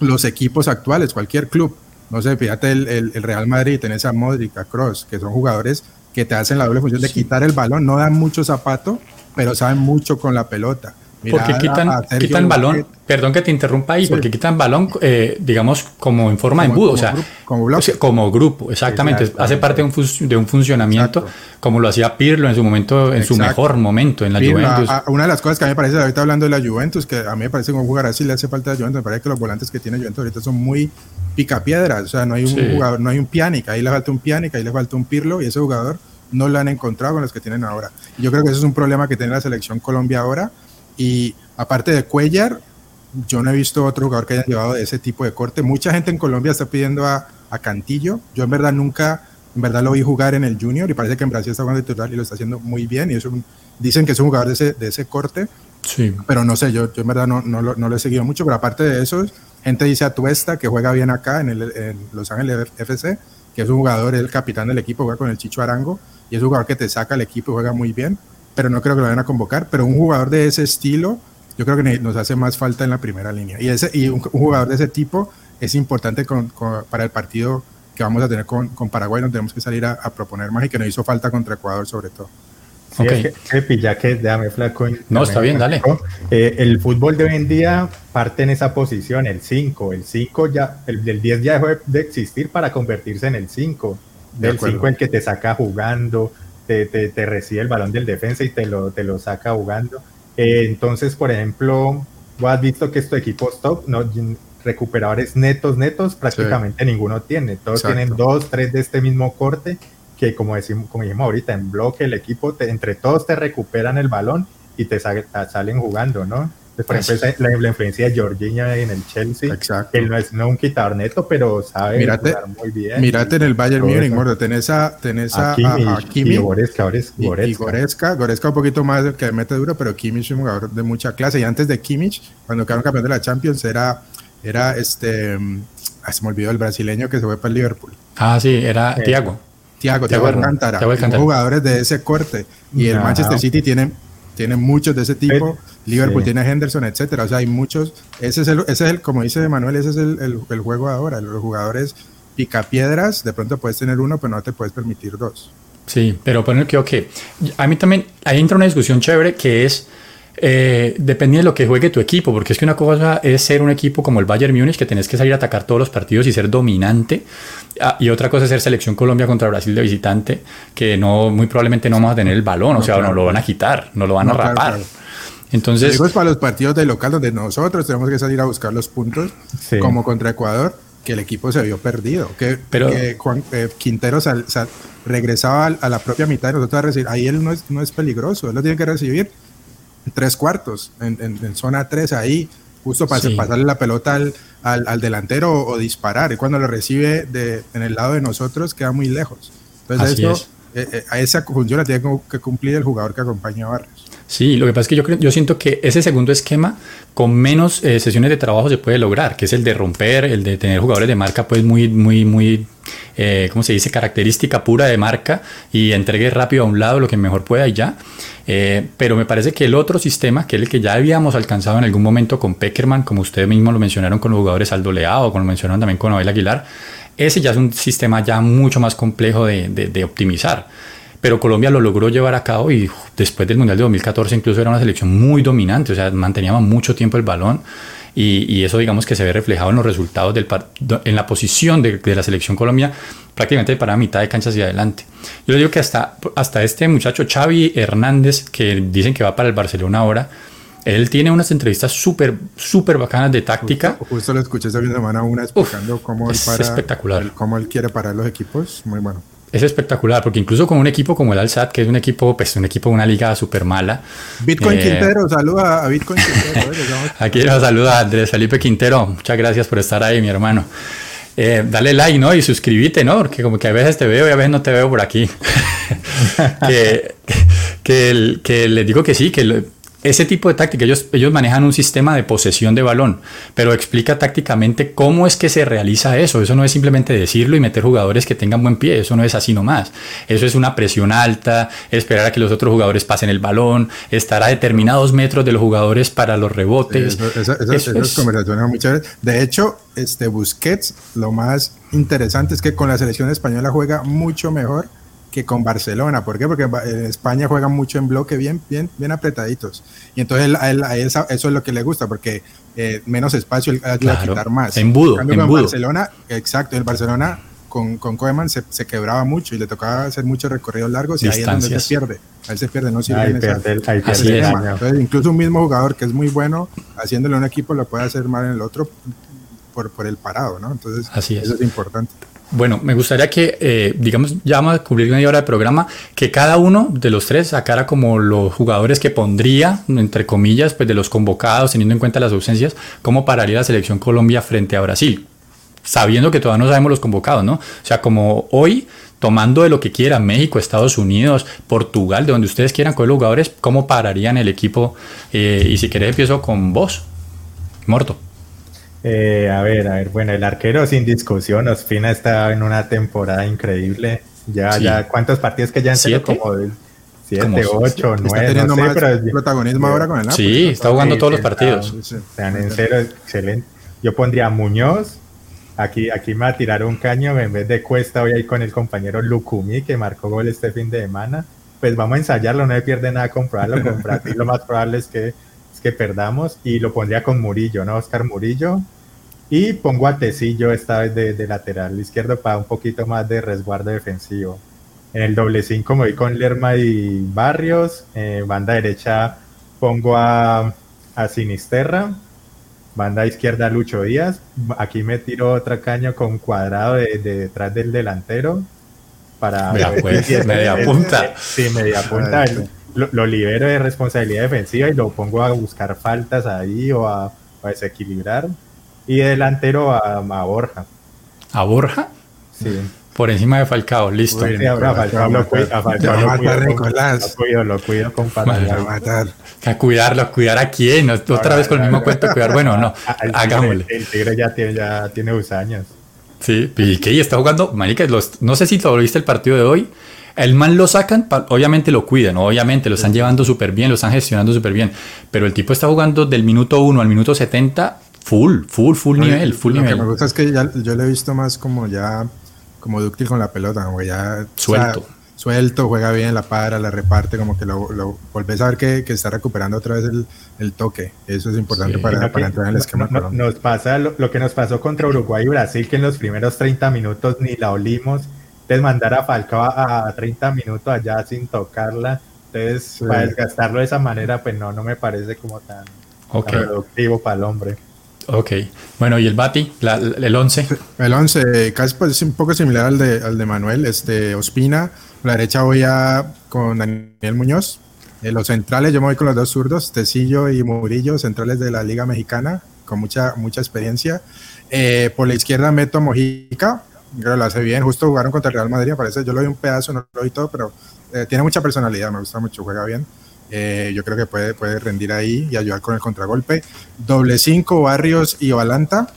los equipos actuales, cualquier club, no sé, fíjate el, el, Real Madrid, tenés a Modric, a Cross, que son jugadores que te hacen la doble función de quitar el balón, no dan mucho zapato, pero saben mucho con la pelota. porque quitan, quitan balón, perdón que te interrumpa ahí, porque quitan balón, eh, digamos, como en forma de embudo, o sea, como, como, grupo, exactamente, hace parte de un, de un funcionamiento, como lo hacía Pirlo en su momento, en su mejor momento en la Juventus. una de las cosas que a mí me parece, ahorita hablando de la Juventus, que a mí me parece que un jugador así le hace falta a Juventus, me parece que los volantes que tiene Juventus ahorita son muy picapiedras, o sea, no hay un jugador, no hay un Pianic, ahí le falta un Pianic, ahí le falta un Pirlo, y ese jugador no lo han encontrado con los que tienen ahora. Yo creo que eso es un problema que tiene la selección Colombia ahora. Y aparte de Cuellar, yo no he visto otro jugador que haya llevado de ese tipo de corte. Mucha gente en Colombia está pidiendo a, a Cantillo. Yo en verdad nunca, en verdad lo vi jugar en el Junior y parece que en Brasil está jugando titular y lo está haciendo muy bien. Y eso, dicen que es un jugador de ese, de ese corte. Sí. Pero no sé, yo, yo en verdad no, no, lo, no, lo, he seguido mucho. Pero aparte de eso, gente dice a Tuesta que juega bien acá en, el, en Los Ángeles FC, que es un jugador, es el capitán del equipo, juega con el Chicho Arango y es un jugador que te saca el equipo y juega muy bien, pero no creo que lo vayan a convocar. Pero un jugador de ese estilo, yo creo que nos hace más falta en la primera línea. Y, ese, y un, jugador de ese tipo es importante para el partido que vamos a tener con, con Paraguay, donde tenemos que salir a, proponer más y que nos hizo falta contra Ecuador sobre todo. Sí, okay. que, ya que déjame flaco. No, está bien, dale. Eh, el fútbol de hoy en día parte en esa posición, el 5. El 5 ya, el del 10 ya dejó de existir para convertirse en el 5 del 5 el que te saca jugando, te, te, recibe el balón del defensa y te lo, te lo saca jugando. Eh, entonces, por ejemplo, vos has visto que estos equipos top, no, recuperadores netos, netos, prácticamente ninguno tiene. Todos tienen dos, tres de este mismo corte, que como, decimos, como dijimos ahorita, en bloque el equipo, entre todos te recuperan el balón y te salen jugando, ¿no? por ejemplo, la, influencia de Jorginho en el Chelsea. Exacto. Él no es no un quitador neto, pero sabe jugar muy bien. Mírate en el Bayern Múnich, gordo. Tenés a, tenés a, a, Kimi, y Goretzka, Goretzka. Goretzka, un poquito más que mete duro, pero Kimmich es un jugador de mucha clase. Y antes de Kimmich, cuando quedaron campeón de la Champions, era, era este... Ah, se me olvidó el brasileño que se fue para el Liverpool. Ah, sí, era eh, Thiago. Thiago, Thiago, Alcántara. Jugadores de ese corte. Y el Manchester City tiene tiene muchos de ese tipo. Liverpool tiene a Henderson, etcétera. O sea, hay muchos. Ese es el, ese es el como dice Manuel, ese es el, el, juego ahora. Los jugadores picapiedras, de pronto puedes tener uno, pero no te puedes permitir dos. Sí, pero poner que, ok. A mí también, ahí entra una discusión chévere que es eh, depende de lo que juegue tu equipo, porque es que una cosa es ser un equipo como el Bayern Múnich, que tenés que salir a atacar todos los partidos y ser dominante, ah, y otra cosa es ser selección Colombia contra Brasil de visitante, que no muy probablemente no vamos a tener el balón, o sea, no lo van a quitar, no lo van a rapar. Entonces, Digo, es para los partidos de local donde nosotros tenemos que salir a buscar los puntos, como contra Ecuador, que el equipo se vio perdido, que, Pero, Juan, eh, Quintero regresaba a, la propia mitad y nosotros a recibir, ahí él no es, no es peligroso, él lo tiene que recibir tres cuartos, en, zona 3 ahí, justo para pasarle la pelota al, al, delantero o, disparar. Y cuando lo recibe de, en el lado de nosotros, queda muy lejos. Entonces, eso, eh, eh, a esa función la tiene que cumplir el jugador que acompaña a Barrios. Sí, lo que pasa es que yo, yo siento que ese segundo esquema con menos eh, sesiones de trabajo se puede lograr, que es el de romper, el de tener jugadores de marca pues muy, muy, muy eh, ¿cómo se dice?, característica pura de marca y entregue rápido a un lado lo que mejor pueda y ya. Eh, pero me parece que el otro sistema, que es el que ya habíamos alcanzado en algún momento con Peckerman, como ustedes mismos lo mencionaron con los jugadores Aldo Leao, como lo mencionaron también con Abel Aguilar, ese ya es un sistema ya mucho más complejo de, de optimizar pero Colombia lo logró llevar a cabo y después del Mundial de 2014 incluso era una selección muy dominante, o sea, manteníamos mucho tiempo el balón y, eso digamos que se ve reflejado en los resultados, del en la posición de, la selección Colombia prácticamente para mitad de cancha hacia adelante. Yo le digo que hasta, hasta este muchacho Xavi Hernández, que dicen que va para el Barcelona ahora, él tiene unas entrevistas súper, súper bacanas de táctica. Justo, lo escuché esa semana una explicando cómo, él para, espectacular. cómo él quiere parar los equipos. Muy bueno es espectacular, porque incluso con un equipo como el Alsat, que es un equipo, pues un equipo de una liga súper mala. Bitcoin eh, Quintero, saluda a Bitcoin Quintero. Aquí nos saluda Andrés Felipe Quintero, muchas gracias por estar ahí, mi hermano. Eh, dale like, ¿no? Y suscríbete, ¿no? Porque como que a veces te veo y a veces no te veo por aquí. que, que, que, les digo que sí, que ese tipo de táctica, ellos, ellos manejan un sistema de posesión de balón, pero explica tácticamente cómo es que se realiza eso. Eso no es simplemente decirlo y meter jugadores que tengan buen pie, eso no es así nomás. Eso es una presión alta, esperar a que los otros jugadores pasen el balón, estar a determinados metros de los jugadores para los rebotes. esas conversaciones muy chéveres. De hecho, este Busquets, lo más interesante es que con la selección española juega mucho mejor que con Barcelona. ¿Por qué? Porque en España juegan mucho en bloque, bien, bien, bien apretaditos. Y entonces a él, eso es lo que le gusta, porque eh, menos espacio él a quitar más. En embudo, en, en Barcelona, exacto, en Barcelona con, con Koeman se, se, quebraba mucho y le tocaba hacer muchos recorridos largos y ahí es donde se pierde. Ahí se pierde, no sirve en Entonces, incluso un mismo jugador que es muy bueno, haciéndole un equipo, lo puede hacer mal en el otro por, por el parado, ¿no? Entonces, eso es importante. Bueno, me gustaría que, eh, digamos, ya vamos a cubrir media hora de programa, que cada uno de los tres sacara como los jugadores que pondría, entre comillas, pues de los convocados, teniendo en cuenta las ausencias, cómo pararía la selección Colombia frente a Brasil, sabiendo que todavía no sabemos los convocados, ¿no? O sea, como hoy, tomando de lo que quiera, México, Estados Unidos, Portugal, de donde ustedes quieran con los jugadores, ¿cómo pararían el equipo? Eh, y si querés empiezo con vos, Morto. Eh, a ver, a ver, bueno, el arquero sin discusión, Ospina está en una temporada increíble. Ya, ya, ¿cuántos partidos que ya han sido como siete, ocho, nueve? Está teniendo más protagonismo ahora con el Napoli. Sí, está jugando todos los partidos. Están en cero, excelente. Yo pondría Muñoz. Aquí, aquí me va a tirar un caño. En vez de Cuesta, voy a ir con el compañero Lucumi, que marcó gol este fin de semana. Pues vamos a ensayarlo, no me pierde nada comprarlo. Con Brasil lo más probable es que que perdamos y lo pondría con Murillo, ¿no? Oscar Murillo. Y pongo a Tecillo esta vez de, lateral izquierdo para un poquito más de resguardo defensivo. En el doble 5 me voy con Lerma y Barrios. banda derecha pongo a, a Sinisterra. Banda izquierda Lucho Díaz. Aquí me tiro otra caña con cuadrado de, detrás del delantero. Para media, pues, media punta. Sí, media punta lo, libero de responsabilidad defensiva y lo pongo a buscar faltas ahí o a, desequilibrar. Y delantero a, Borja. ¿A Borja? Sí. Por encima de Falcao, listo. a Falcao lo cuido, a Falcao lo cuido, lo cuido, con A cuidarlo, cuidar a quién, otra vez con el mismo cuento, cuidar, bueno, no, hagámosle. El tigre ya tiene, ya tiene dos años. Sí, y que está jugando, marica, los, no sé si lo viste el partido de hoy, el man lo sacan, obviamente lo cuidan, obviamente lo están llevando súper bien, lo están gestionando súper bien, pero el tipo está jugando del minuto 1 al minuto 70 full, full, full nivel, full lo nivel. que me gusta es que ya, yo lo he visto más como ya, como dúctil con la pelota, como ya... Suelto. suelto, juega bien, la para, la reparte, como que lo, lo volvés a ver que, que, está recuperando otra vez el, el toque. Eso es importante para, para, entrar en el esquema. nos pasa lo, lo, que nos pasó contra Uruguay y Brasil, que en los primeros 30 minutos ni la olimos entonces mandar a Falcao a 30 minutos allá sin tocarla, entonces para desgastarlo de esa manera, pues no, no me parece como tan, productivo para el hombre. Ok, bueno, ¿y el Bati? ¿El 11? El 11, casi pues, un poco similar al de, al de Manuel, este, Ospina, la derecha voy a con Daniel Muñoz, en los centrales yo me voy con los dos zurdos, Tecillo y Murillo, centrales de la Liga Mexicana, con mucha, mucha experiencia. Eh, por la izquierda meto a Mojica, creo que lo hace bien. Justo jugaron contra el Real Madrid, parece. Yo lo vi un pedazo, no lo vi todo, pero eh, tiene mucha personalidad, me gusta mucho, juega bien. Eh, yo creo que puede, puede rendir ahí y ayudar con el contragolpe. Doble cinco, Barrios y Valanta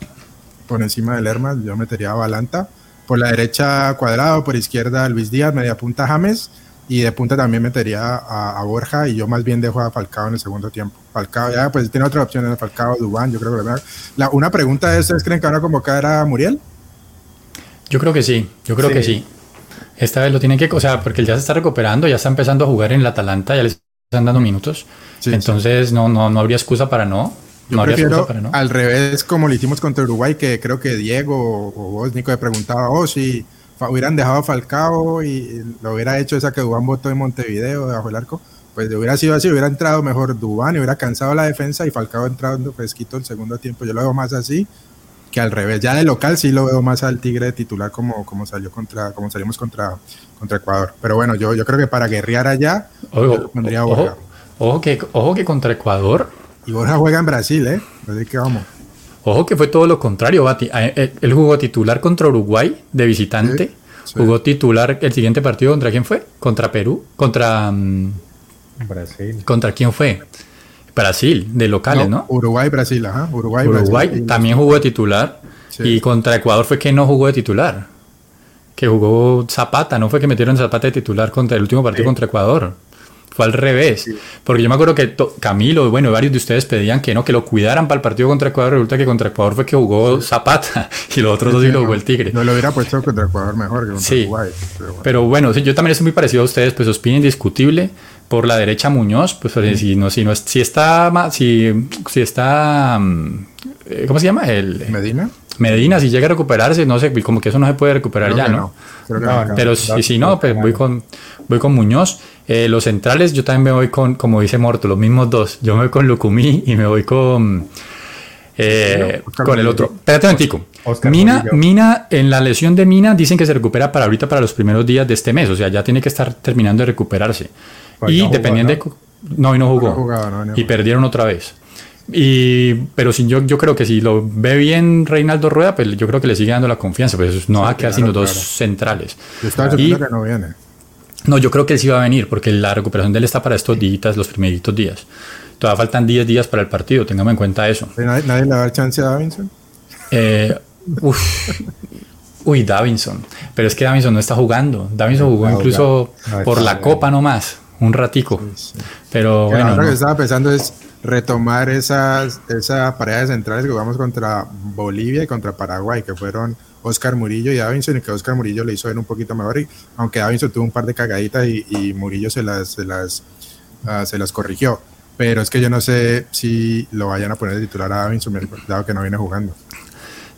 por encima del Lerma. Yo metería a Valanta. por la derecha Cuadrado, por izquierda Luis Díaz, media punta James y de punta también metería a, Borja y yo más bien dejo a Falcao en el segundo tiempo. Falcao ya pues tiene otra opción en Falcao, Dubán, yo creo que la, una pregunta es, ¿ustedes creen que van a convocar a Muriel? Yo creo que sí, yo creo que sí. Esta vez lo tienen que, o sea, porque él ya se está recuperando, ya está empezando a jugar en el Atalanta, ya le están dando minutos. Entonces No, no, no habría excusa para no. Yo no para no. al revés, como lo hicimos contra Uruguay, que creo que Diego o vos, Nico, le preguntaba, oh, si hubieran dejado a Falcao y lo hubiera hecho esa que Dubán votó en Montevideo debajo del arco, pues hubiera sido así, hubiera entrado mejor Dubán y hubiera cansado la defensa y Falcao entrando fresquito el segundo tiempo. Yo lo veo más así que al revés. Ya de local sí lo veo más al Tigre titular como, como salió contra, como salimos contra, contra Ecuador. Pero bueno, yo, yo creo que para guerrear allá ojo, ojo, que, ojo que contra Ecuador. Y Borja juega en Brasil, ¿eh? Así que vamos. Ojo que fue todo lo contrario, Bati. Eh, eh, él jugó titular contra Uruguay de visitante. Jugó titular el siguiente partido contra quién fue? Contra Perú, contra mm, Brasil. ¿Contra quién fue? Brasil, de locales, ¿no? Uruguay, Brasil, ajá. Uruguay, Uruguay también jugó de titular. Y contra Ecuador fue que no jugó de titular. Que jugó Zapata, no fue que metieron Zapata de titular contra el último partido contra Ecuador. Fue al revés. Porque yo me acuerdo que Camilo, bueno, varios de ustedes pedían que no, que lo cuidaran para el partido contra Ecuador. Resulta que contra Ecuador fue que jugó Zapata y los otros dos sí lo jugó el Tigre. No lo hubiera puesto contra Ecuador mejor que contra Uruguay. Pero bueno, yo también estoy muy parecido a ustedes, pues Ospina indiscutible. Por la derecha Muñoz, pues si no, si no si está si, si está mm, eh, ¿cómo se llama? El Medina. Medina, si llega a recuperarse, no sé, como que eso no se puede recuperar ya, ¿no? Pero si, si no, pues voy con, voy con Muñoz. Eh, los centrales, yo también me voy con, como dice Morto, los mismos dos. Yo me voy con Lucumí y me voy con, eh, con el otro. Espérate un. Mina, Mina, en la lesión de Mina dicen que se recupera para ahorita, para los primeros días de este mes. O sea, ya tiene que estar terminando de recuperarse. Y dependiendo de... No, y no jugó. y perdieron otra vez. Y, pero si yo, yo creo que si lo ve bien Reinaldo Rueda, pues yo creo que le sigue dando la confianza, pues no va a quedar sino dos centrales. y, que no viene. No, yo creo que él sí va a venir, porque la recuperación de él está para estos días, los primeritos días. Todavía faltan 10 días para el partido, tengamos en cuenta eso. ¿Nadie, le va a dar chance a Davinson? Eh, uf, uy, Davinson. Pero es que Davinson no está jugando. Davinson jugó incluso por la Copa nomás, un ratico. Pero bueno. Lo que estaba pensando es retomar esas, esa pareja de centrales que jugamos contra Bolivia y contra Paraguay, que fueron Oscar Murillo y Davinson, y que Oscar Murillo le hizo ver un poquito mejor, y, aunque Davinson tuvo un par de cagaditas y, Murillo se las, se las, ah, se las corrigió. Pero es que yo no sé si lo vayan a poner de titular a Davinson, dado que no viene jugando.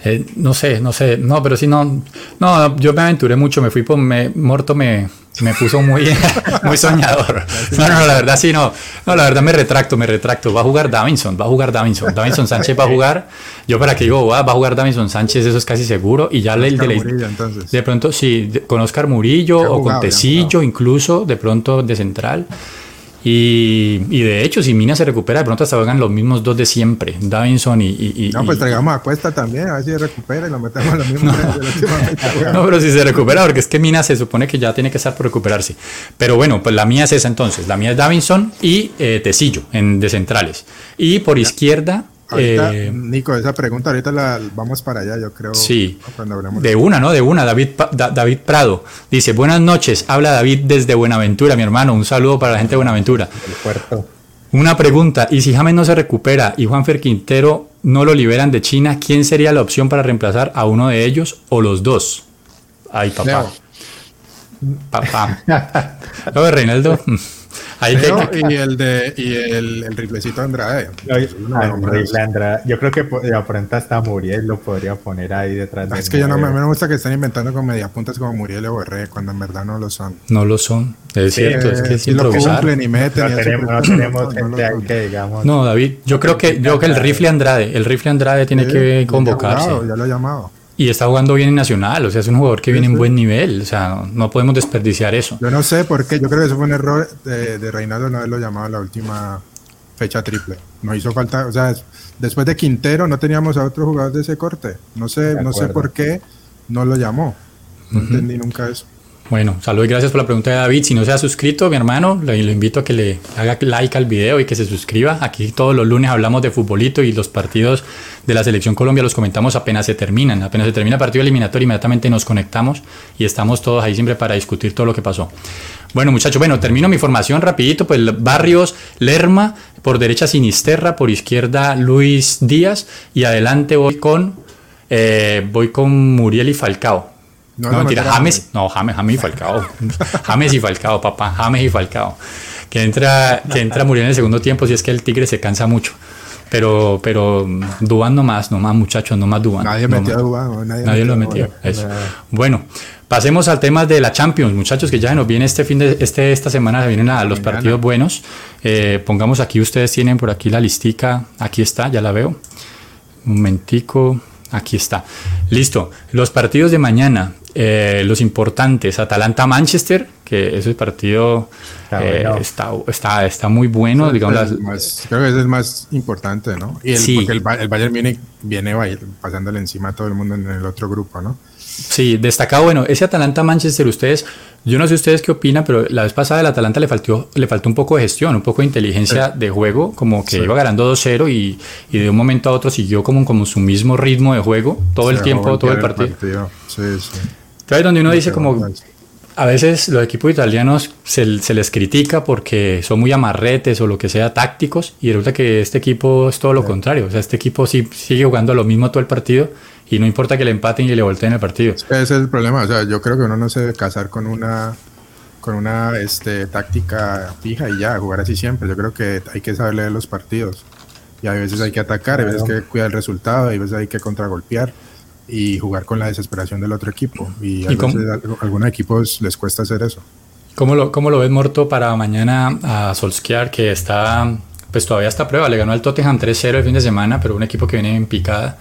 Eh, no sé, no sé, no, pero si no, no, yo me aventuré mucho, me fui por, me, Morto me, me puso muy, muy soñador. No, no, la verdad sí, no, no, la verdad me retracto, me retracto, va a jugar Davinson, va a jugar Davinson, Davinson Sánchez va a jugar, yo para que digo, va, a jugar Davinson Sánchez, eso es casi seguro, y ya le, de, de, pronto, sí, con Oscar Murillo o con Tecillo incluso, de pronto de central. Y, de hecho, si Mina se recupera, de pronto hasta juegan los mismos dos de siempre, Davinson y. y no, pues traigamos a Cuesta también, a ver si se recupera y lo metemos a los mismos no. no, pero si se recupera, porque es que Mina se supone que ya tiene que estar por recuperarse. Pero bueno, pues la mía es esa entonces. La mía es Davinson y eh, Tecillo en, de centrales. Y por izquierda, eh, Nico, esa pregunta ahorita la vamos para allá, yo creo. Sí, de una, ¿no? De una. David, David Prado dice: Buenas noches, habla David desde Buenaventura, mi hermano. Un saludo para la gente de Buenaventura. Una pregunta: ¿y si James no se recupera y Juanfer Quintero no lo liberan de China, quién sería la opción para reemplazar a uno de ellos o los dos? Ay, papá. Papá. ¿Lo de Reinaldo? Y el de y el, el riflecito Andrade. Andrade. Yo creo que de afrenta hasta Muriel lo podría poner ahí detrás de Es que yo no me, me, gusta que estén inventando con mediapuntas como Muriel o Borré cuando en verdad no lo son. No lo son. Es cierto, es que si lo cumplen y meten. No tenemos, no tenemos gente ahí que digamos. No, David, yo creo que yo que el rifle Andrade, el rifle Andrade tiene que convocarse. Ya lo he llamado. Y está jugando bien en Nacional, o sea, es un jugador que viene en buen nivel, o sea, no podemos desperdiciar eso. Yo no sé por qué, yo creo que eso fue un error de, de Reinaldo no haberlo llamado a la última fecha triple. No hizo falta, o sea, después de Quintero no teníamos a otro jugador de ese corte. No sé, no sé por qué no lo llamó. No entendí nunca eso. Bueno, saludos y gracias por la pregunta de David. Si no se ha suscrito, mi hermano, lo, lo invito a que le haga like al video y que se suscriba. Aquí todos los lunes hablamos de futbolito y los partidos de la Selección Colombia los comentamos apenas se terminan. Apenas se termina el partido eliminatorio, inmediatamente nos conectamos y estamos todos ahí siempre para discutir todo lo que pasó. Bueno, muchachos, bueno, termino mi formación rapidito, pues Barrios, Lerma, por derecha Sinisterra, por izquierda Luis Díaz y adelante voy con eh, voy con Muriel y Falcao. No, mentira, James, no, James, James y Falcao. James y Falcao, papá, James y Falcao. Que entra, que entra Muriel en el segundo tiempo si es que el Tigre se cansa mucho. Pero, pero Dubán no más, no más muchachos, no más Dubán. Nadie metió a Dubán, nadie, lo metió. Eso. Bueno, pasemos al tema de la Champions, muchachos, que ya nos viene este fin de este, esta semana, vienen a los partidos buenos. Eh, pongamos aquí, ustedes tienen por aquí la listica, aquí está, ya la veo. Un momentico. Aquí está. Listo. Los partidos de mañana, eh, los importantes. Atalanta-Manchester, que ese partido eh, está, está, está, muy bueno. digamos, creo que ese es el más importante, ¿no? Y el, porque el, el Bayern Múnich viene pasándole encima a todo el mundo en el otro grupo, ¿no? Sí, destacado, bueno, ese Atalanta-Manchester, ustedes, yo no sé ustedes qué opinan, pero la vez pasada el Atalanta le faltó, le faltó un poco de gestión, un poco de inteligencia de juego, como que iba ganando 2-0 y, y, de un momento a otro siguió como, como su mismo ritmo de juego todo el tiempo, todo el partido. Sí, sí. Entonces, donde uno dice como, a veces los equipos italianos se, se, les critica porque son muy amarretes o lo que sea tácticos y resulta que este equipo es todo lo contrario, o sea, este equipo sí, sigue jugando lo mismo todo el partido y no importa que le empaten y le volteen el partido. Ese es el problema, o sea, yo creo que uno no se debe casar con una con una este, táctica fija y ya, jugar así siempre. Yo creo que hay que saber leer los partidos. Y a veces hay que atacar, a veces hay que cuidar el resultado, a veces hay que contragolpear y jugar con la desesperación del otro equipo. Y a, veces a algunos equipos les cuesta hacer eso. ¿Cómo lo, cómo lo ves, Morto, para mañana a Solskjaer, que está, pues todavía está a prueba? Le ganó al Tottenham 3-0 el fin de semana, pero un equipo que viene en picada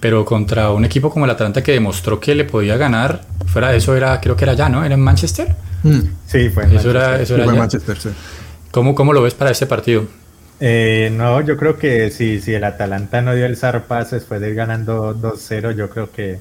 pero contra un equipo como el Atlanta que demostró que le podía ganar, fuera de eso era, creo que era ya, ¿no? ¿Era en Manchester? Mm. Sí, fue en eso Manchester. Era, eso era Manchester, sí. ¿Cómo, ¿Cómo, lo ves para este partido? Eh, no, yo creo que si, si el Atalanta no dio el zarpazo después de ir ganando 2-0, yo creo que,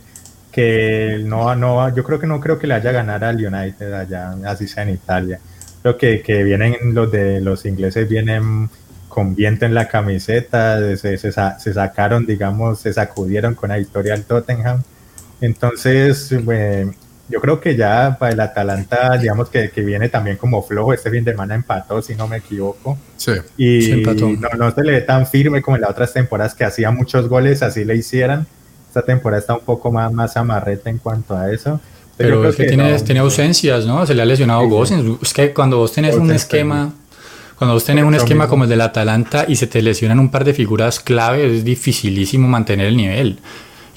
que no, no, yo creo que no creo que le haya ganar al United allá, así sea en Italia. Creo que, que vienen los de los ingleses vienen con viento en la camiseta, se, se, sacaron, digamos, se sacudieron con la victoria al Tottenham. Entonces, yo creo que ya para el Atalanta, digamos que, que, viene también como flojo, este fin de semana empató, si no me equivoco. Sí, y no, no, se le ve tan firme como en las otras temporadas que hacía muchos goles, así le hicieran. Esta temporada está un poco más, más amarreta en cuanto a eso. Pero es que, tiene, tiene, ausencias, ¿no? Se le ha lesionado sí, Es que cuando vos tenés un esquema cuando vos tenés un esquema como el del Atalanta y se te lesionan un par de figuras clave, es dificilísimo mantener el nivel.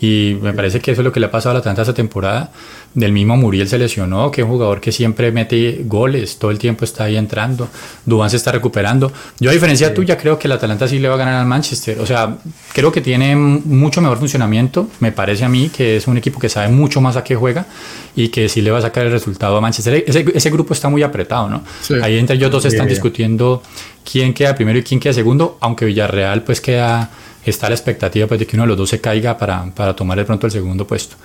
Y me parece que eso es lo que le ha pasado a la Atalanta esta temporada. Del mismo Muriel se lesionó, que es un jugador que siempre mete goles, todo el tiempo está ahí entrando. Dubán se está recuperando. Yo, a diferencia tuya, creo que el Atalanta sí le va a ganar al Manchester. O sea, creo que tiene mucho mejor funcionamiento. Me parece a mí que es un equipo que sabe mucho más a qué juega y que sí le va a sacar el resultado a Manchester. Ese, ese grupo está muy apretado, ¿no? Ahí entre ellos dos están discutiendo quién queda primero y quién queda segundo, aunque Villarreal pues queda está la expectativa pues, de que uno de los dos se caiga para, para tomar de pronto el segundo puesto.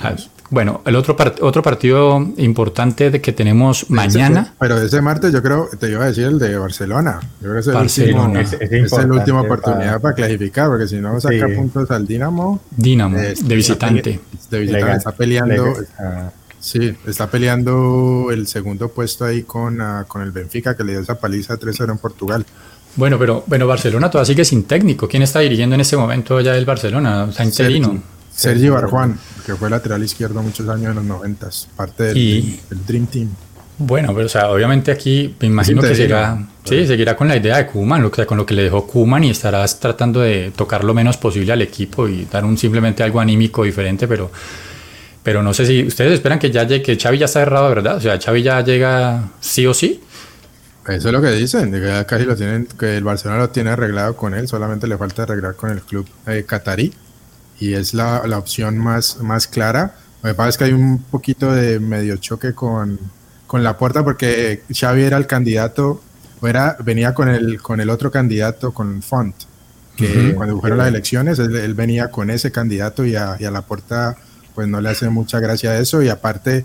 Ah, bueno, el otro, otro partido importante de que tenemos mañana. pero ese martes yo creo, te iba a decir el de Barcelona. Yo creo que es, el Último, es, la última oportunidad para, clasificar, porque si no saca puntos al Dinamo. Dinamo, de visitante. De visitante, está peleando. Sí, está peleando el segundo puesto ahí con, uh, con el Benfica, que le dio esa paliza 3-0 en Portugal. Bueno, pero bueno, Barcelona todavía sigue sin técnico. ¿Quién está dirigiendo en ese momento ya el Barcelona? O sea, interino. Sergi Barjuan, que fue lateral izquierdo muchos años en los noventas, parte del, Dream Team. Bueno, pero o sea, obviamente aquí me imagino que seguirá, sí, seguirá con la idea de Kuman, o sea, con lo que le dejó Kuman y estarás tratando de tocar lo menos posible al equipo y dar un simplemente algo anímico diferente, pero pero no sé si ustedes esperan que ya llegue, que Xavi ya está cerrado, ¿verdad? O sea, Xavi ya llega sí o sí. Eso es lo que dicen, de que casi lo tienen, que el Barcelona lo tiene arreglado con él, solamente le falta arreglar con el club eh, catarí y es la, la, opción más, más clara. Lo que pasa es que hay un poquito de medio choque con, con la puerta porque Xavi era el candidato, o era, venía con el, con el otro candidato, con Font, que cuando fueron las elecciones él, venía con ese candidato y a, y a la puerta pues no le hace mucha gracia eso y aparte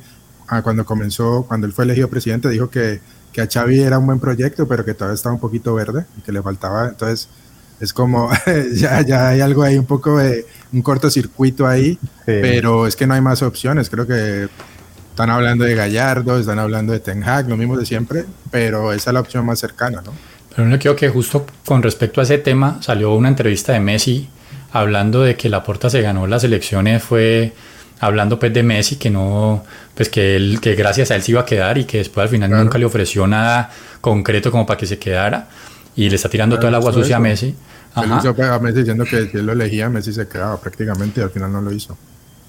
cuando comenzó, cuando él fue elegido presidente dijo que que a Xavi era un buen proyecto, pero que todavía estaba un poquito verde y que le faltaba. Entonces, es como, ya, ya hay algo ahí, un poco de un cortocircuito ahí, pero es que no hay más opciones. Creo que están hablando de Gallardo, están hablando de Ten Hag, lo mismo de siempre, pero esa es la opción más cercana, ¿no? Pero no creo que justo con respecto a ese tema salió una entrevista de Messi hablando de que la Laporta se ganó las elecciones, fue hablando pues de Messi, que no, pues que él, que gracias a él se iba a quedar y que después al final nunca le ofreció nada concreto como para que se quedara y le está tirando toda el agua sucia a Messi. Ajá. hizo a Messi diciendo que si él lo elegía, Messi se quedaba prácticamente y al final no lo hizo.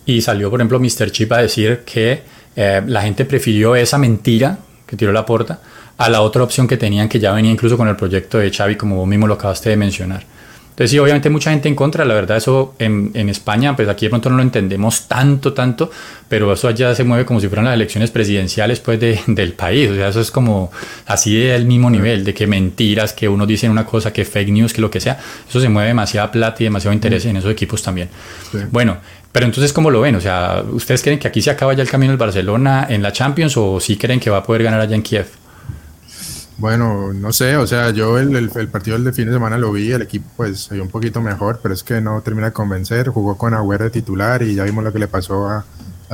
Y salió, por ejemplo, Mr. Chip a decir que eh, la gente prefirió esa mentira que tiró la puerta a la otra opción que tenían que ya venía incluso con el proyecto de Xavi, como vos mismo lo acabaste de mencionar. Entonces sí, obviamente mucha gente en contra, la verdad eso en, en, España, pues aquí de pronto no lo entendemos tanto, tanto, pero eso allá se mueve como si fueran las elecciones presidenciales pues de, del país, o sea, eso es como así del mismo nivel, de que mentiras, que uno dice una cosa, que fake news, que lo que sea, eso se mueve demasiada plata y demasiado interés en esos equipos también. Bueno, pero entonces, ¿cómo lo ven? O sea, ¿ustedes creen que aquí se acaba ya el camino del Barcelona en la Champions o sí creen que va a poder ganar allá en Kiev? Bueno, no sé, o sea, yo el, el, partido del de fin de semana lo vi, el equipo pues se un poquito mejor, pero es que no termina de convencer, jugó con Agüero de titular y ya vimos lo que le pasó a,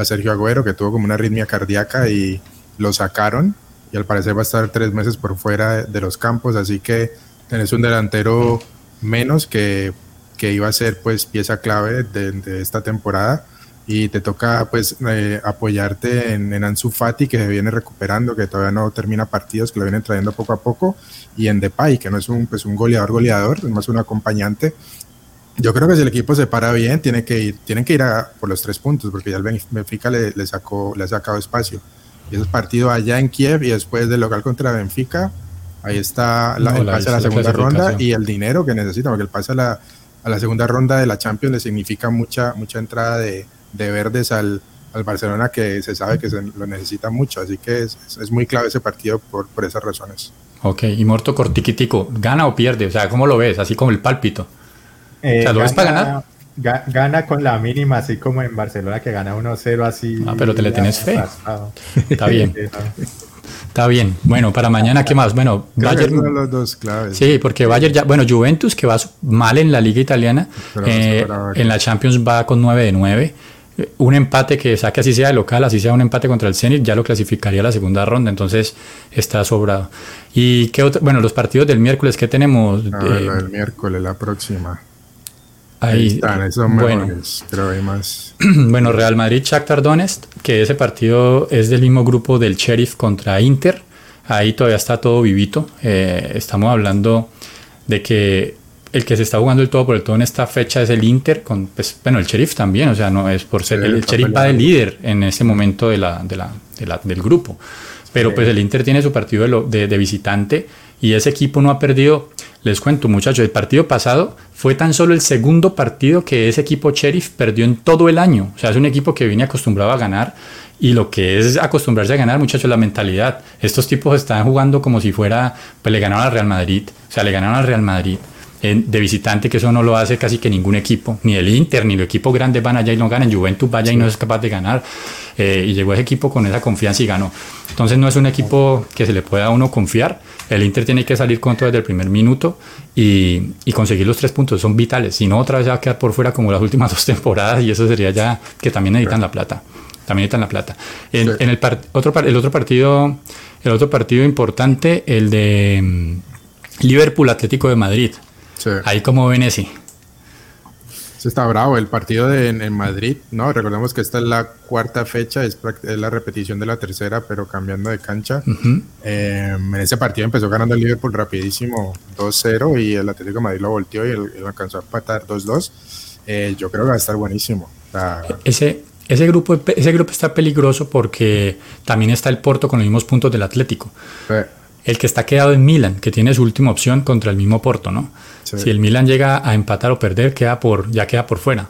Sergio Agüero, que tuvo como una arritmia cardíaca y lo sacaron. Y al parecer va a estar tres meses por fuera de, los campos, así que tenés un delantero menos que, que iba a ser pues pieza clave de esta temporada y te toca pues eh, apoyarte en, en, Ansu Fati que se viene recuperando, que todavía no termina partidos, que lo vienen trayendo poco a poco, y en Depay, que no es un, pues, un goleador goleador, es más un acompañante. Yo creo que si el equipo se para bien, tiene que ir, tienen que ir a por los tres puntos, porque ya el Benfica le, le, sacó, le ha sacado espacio. Y ese partido allá en Kiev y después del local contra Benfica, ahí está la, el pase a la segunda ronda y el dinero que necesita, porque el pase a la, a la segunda ronda de la Champions le significa mucha, mucha entrada de, de verdes al, al, Barcelona que se sabe que se lo necesita mucho, así que es, es muy clave ese partido por, por, esas razones. Ok, y Morto Cortiquitico, ¿gana o pierde? O sea, ¿cómo lo ves? Así como el pálpito. Eh, o sea, ¿lo gana, ves para ganar? Gana con la mínima, así como en Barcelona que gana 1-0 así. Ah, pero te le tienes fe. Está bien. Está bien. Bueno, para mañana, ¿qué más? Bueno, Bayern. Los dos claves. Sí, porque Bayern ya. Bueno, Juventus, que va mal en la Liga Italiana, eh, en la Champions va con 9 de 9 un empate que saque así sea de local, así sea un empate contra el Zenit, ya lo clasificaría a la segunda ronda, entonces está sobrado. ¿Y qué otro? Bueno, los partidos del miércoles, ¿qué tenemos? Ah, la del miércoles, la próxima. Ahí, están, esos bueno, pero hay más. bueno, Real Madrid, Shakhtar Donetsk, que ese partido es del mismo grupo del Sheriff contra Inter. Ahí todavía está todo vivito. Eh, estamos hablando de que el que se está jugando el todo por el todo en esta fecha es el Inter, con, pues, bueno, el Sheriff también, o sea, no es por ser, el, Sheriff va de líder en ese momento de la, de la, de la del grupo, pero pues el Inter tiene su partido de, de, visitante y ese equipo no ha perdido, les cuento muchachos, el partido pasado fue tan solo el segundo partido que ese equipo Sheriff perdió en todo el año, o sea, es un equipo que viene acostumbrado a ganar y lo que es acostumbrarse a ganar, muchachos, la mentalidad. Estos tipos están jugando como si fuera, pues le ganaron al Real Madrid, o sea, le ganaron al Real Madrid de visitante, que eso no lo hace casi que ningún equipo, ni el Inter, ni el equipo grande van allá y no ganan, Juventus vaya y no es capaz de ganar, eh, y llegó ese equipo con esa confianza y ganó. Entonces no es un equipo que se le pueda a uno confiar, el Inter tiene que salir con todo desde el primer minuto y, y, conseguir los tres puntos, son vitales, si no otra vez va a quedar por fuera como las últimas dos temporadas y eso sería ya que también necesitan la plata. También necesitan la plata. En, en el, otro, el otro partido, el otro partido importante, el de mm, Liverpool Atlético de Madrid. Ahí como ven ese. Se está bravo. El partido de, en, Madrid, ¿no? Recordemos que esta es la cuarta fecha, es, la repetición de la tercera, pero cambiando de cancha. Eh, en ese partido empezó ganando el Liverpool rapidísimo 2-0 y el Atlético de Madrid lo volteó y él, alcanzó a empatar 2-2. Eh, yo creo que va a estar buenísimo. ese, ese grupo, ese grupo está peligroso porque también está el Porto con los mismos puntos del Atlético. El que está quedado en Milan, que tiene su última opción contra el mismo Porto, ¿no? Si el Milan llega a empatar o perder, queda por, ya queda por fuera.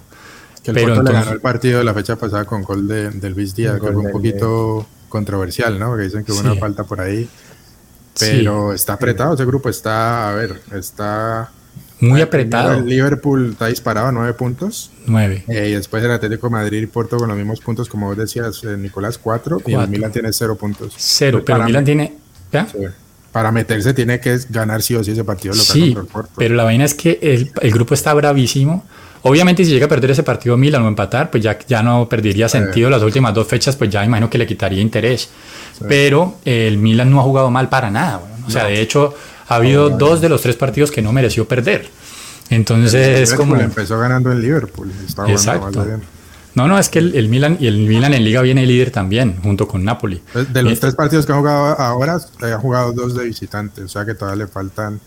Que el Pero entonces, le ganó el partido de la fecha pasada con gol de, del Luis Díaz, que fue un poquito controversial, ¿no? Porque dicen que hubo una falta por ahí. Pero está apretado ese grupo, está, a ver, está... Muy apretado. El Liverpool está disparado a nueve puntos. Nueve. Eh, y después el Atlético Madrid y Porto con los mismos puntos, como vos decías, eh, Nicolás, cuatro, Y el Milan tiene cero puntos. Cero, pero el Milan tiene... ¿ya? Para meterse tiene que ganar sí o sí ese partido local sí, Pero la vaina es que el, el, grupo está bravísimo. Obviamente si llega a perder ese partido Milan o empatar, pues ya, ya no perdería sentido las últimas dos fechas, pues ya imagino que le quitaría interés. Pero el Milan no ha jugado mal para nada. O sea, de hecho, ha habido dos de los tres partidos que no mereció perder. Entonces es como... Empezó ganando en Liverpool. Exacto. No, no, es que el, Milan y el Milan en Liga viene líder también, junto con Napoli. De los tres partidos que ha jugado ahora, ha jugado dos de visitante, o sea que todavía le faltan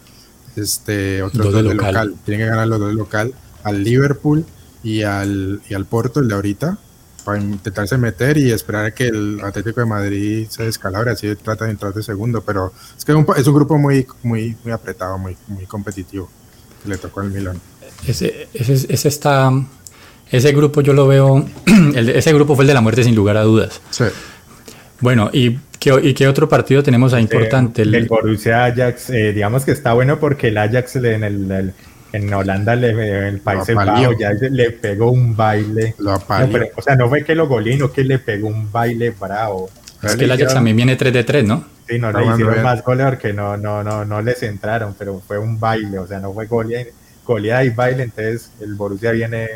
este, otros dos, de, local. Tiene que ganar los dos de local al Liverpool y al, y al Porto, el de ahorita, para intentarse meter y esperar a que el Atlético de Madrid se descalabre, así trata de entrar de segundo, pero es que es un, grupo muy, muy, muy apretado, muy, muy competitivo que le tocó al Milan. Ese, ese, ese está ese grupo yo lo veo, ese grupo fue el de la muerte sin lugar a dudas. Sí. Bueno, ¿y qué, y qué otro partido tenemos ahí importante? El, el Borussia Ajax, eh, digamos que está bueno porque el Ajax en, el, en Holanda, le, el país Bajo, ya le pegó un baile. Lo o sea, no fue que lo golino, que le pegó un baile bravo. Es que el Ajax también viene 3 de 3, ¿no? Sí, no le hicieron más goles porque no, no, no, no les entraron, pero fue un baile, o sea, no fue goleada y baile, entonces el Borussia viene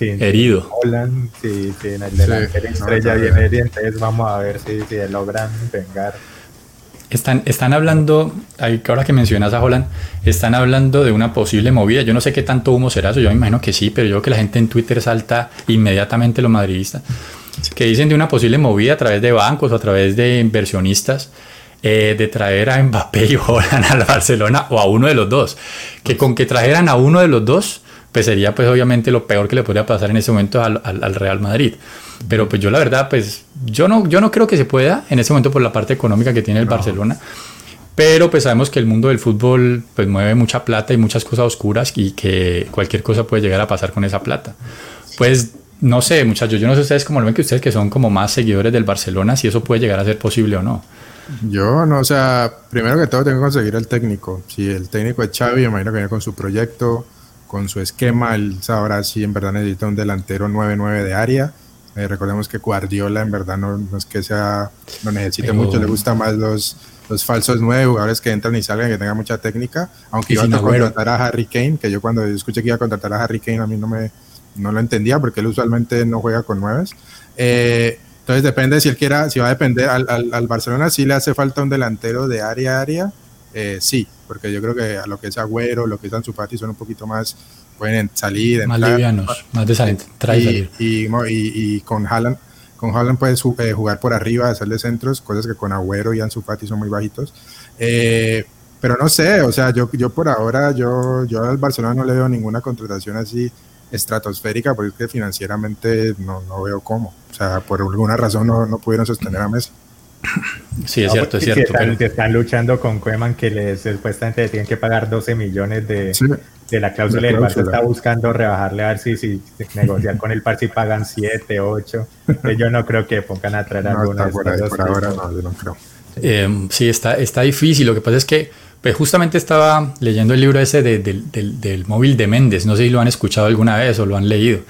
herido. Holland, si, en el delantero estrella viene herido, entonces vamos a ver si, si logran vengar. Están, están hablando, ahora que mencionas a Holland, están hablando de una posible movida. Yo no sé qué tanto humo será eso, yo me imagino que sí, pero yo creo que la gente en Twitter salta inmediatamente los madridistas, que dicen de una posible movida a través de bancos o a través de inversionistas. Eh, de traer a Mbappé y Holland al Barcelona o a uno de los dos. Que con que trajeran a uno de los dos, pues sería pues obviamente lo peor que le podría pasar en ese momento al, al, Real Madrid. Pero pues yo la verdad, pues yo no, yo no creo que se pueda en ese momento por la parte económica que tiene el Barcelona. Pero pues sabemos que el mundo del fútbol pues mueve mucha plata y muchas cosas oscuras y que cualquier cosa puede llegar a pasar con esa plata. Pues no sé, muchachos, yo no sé ustedes cómo lo ven que ustedes que son como más seguidores del Barcelona, si eso puede llegar a ser posible o no. Yo no, o sea, primero que todo tengo que conseguir el técnico. Si el técnico es Xavi, imagino que viene con su proyecto con su esquema, él sabrá si en verdad necesita un delantero 9-9 de área. Eh, recordemos que Guardiola en verdad no, es que sea, no necesite mucho, le gusta más los, los falsos nueve jugadores que entran y salgan, que tengan mucha técnica, aunque iba a contratar a Harry Kane, que yo cuando escuché que iba a contratar a Harry Kane a mí no me no lo entendía porque él usualmente no juega con nueves. Eh, entonces depende si él quiera, si va a depender al, al, Barcelona, si le hace falta un delantero de área a área, eh, sí, porque yo creo que a lo que es Agüero, lo que es Ansu Fati son un poquito más, pueden salir, más livianos, más de salir, y, y, y, con Haaland, con Haaland puedes eh, jugar por arriba, hacerle centros, cosas que con Agüero y Ansu Fati son muy bajitos. Eh, pero no sé, o sea, yo, yo por ahora, yo, yo al Barcelona no le veo ninguna contratación así estratosférica, porque financieramente no, no veo cómo. O sea, por alguna razón no, no pudieron sostener a Messi. Sí, es cierto, es cierto. están, luchando con Koeman que les supuestamente tienen que pagar 12 millones de, de la cláusula. El Barça está buscando rebajarle a ver si, si negociar con el Barça y pagan 7, 8. yo no creo que pongan a traer no, alguna por, ahora no, yo no creo. Eh, sí, está, está difícil. Lo que pasa es que pues justamente estaba leyendo el libro ese de, del, del móvil de Méndez. No sé si lo han escuchado alguna vez o lo han leído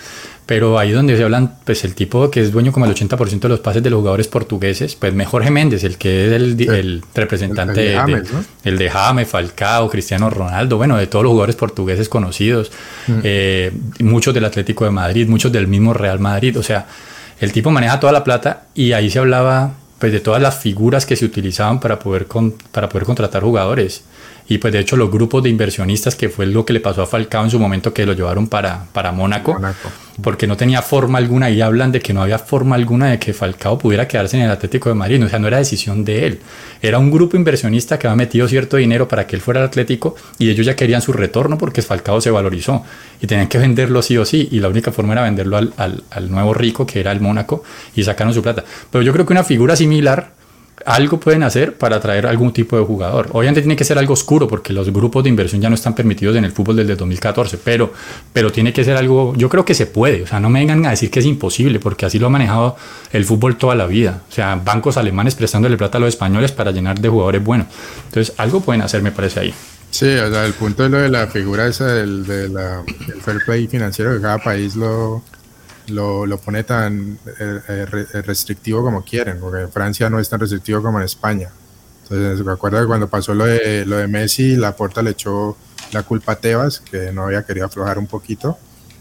pero ahí donde se hablan, pues el tipo que es dueño como el 80% de los pases de los jugadores portugueses, pues mejor Méndez, el que es el, el representante el, de, James, el de James, Falcao, Cristiano Ronaldo, bueno, de todos los jugadores portugueses conocidos, mm. eh, muchos del Atlético de Madrid, muchos del mismo Real Madrid, o sea, el tipo maneja toda la plata y ahí se hablaba pues de todas las figuras que se utilizaban para poder, con, para poder contratar jugadores. Y pues de hecho los grupos de inversionistas, que fue lo que le pasó a Falcao en su momento que lo llevaron para, para Mónaco, porque no tenía forma alguna, y hablan de que no había forma alguna de que Falcao pudiera quedarse en el Atlético de Madrid, o sea, no era decisión de él, era un grupo inversionista que había metido cierto dinero para que él fuera al Atlético y ellos ya querían su retorno porque Falcao se valorizó y tenían que venderlo sí o sí, y la única forma era venderlo al, al, al nuevo rico que era el Mónaco y sacaron su plata. Pero yo creo que una figura similar algo pueden hacer para atraer algún tipo de jugador. Obviamente tiene que ser algo oscuro porque los grupos de inversión ya no están permitidos en el fútbol desde 2014, pero, pero tiene que ser algo, yo creo que se puede, o sea, no me vengan a decir que es imposible porque así lo ha manejado el fútbol toda la vida, o sea, bancos alemanes prestándole plata a los españoles para llenar de jugadores buenos. Entonces, algo pueden hacer, me parece ahí. Sí, o sea, el punto de lo de la figura esa del, de la, del fair play financiero que cada país lo, lo, lo pone tan eh, eh, restrictivo como quieren, porque Francia no es tan restrictivo como en España. Entonces, me acuerdo que cuando pasó lo de, lo de Messi, la Porta le echó la culpa a Tebas, que no había querido aflojar un poquito.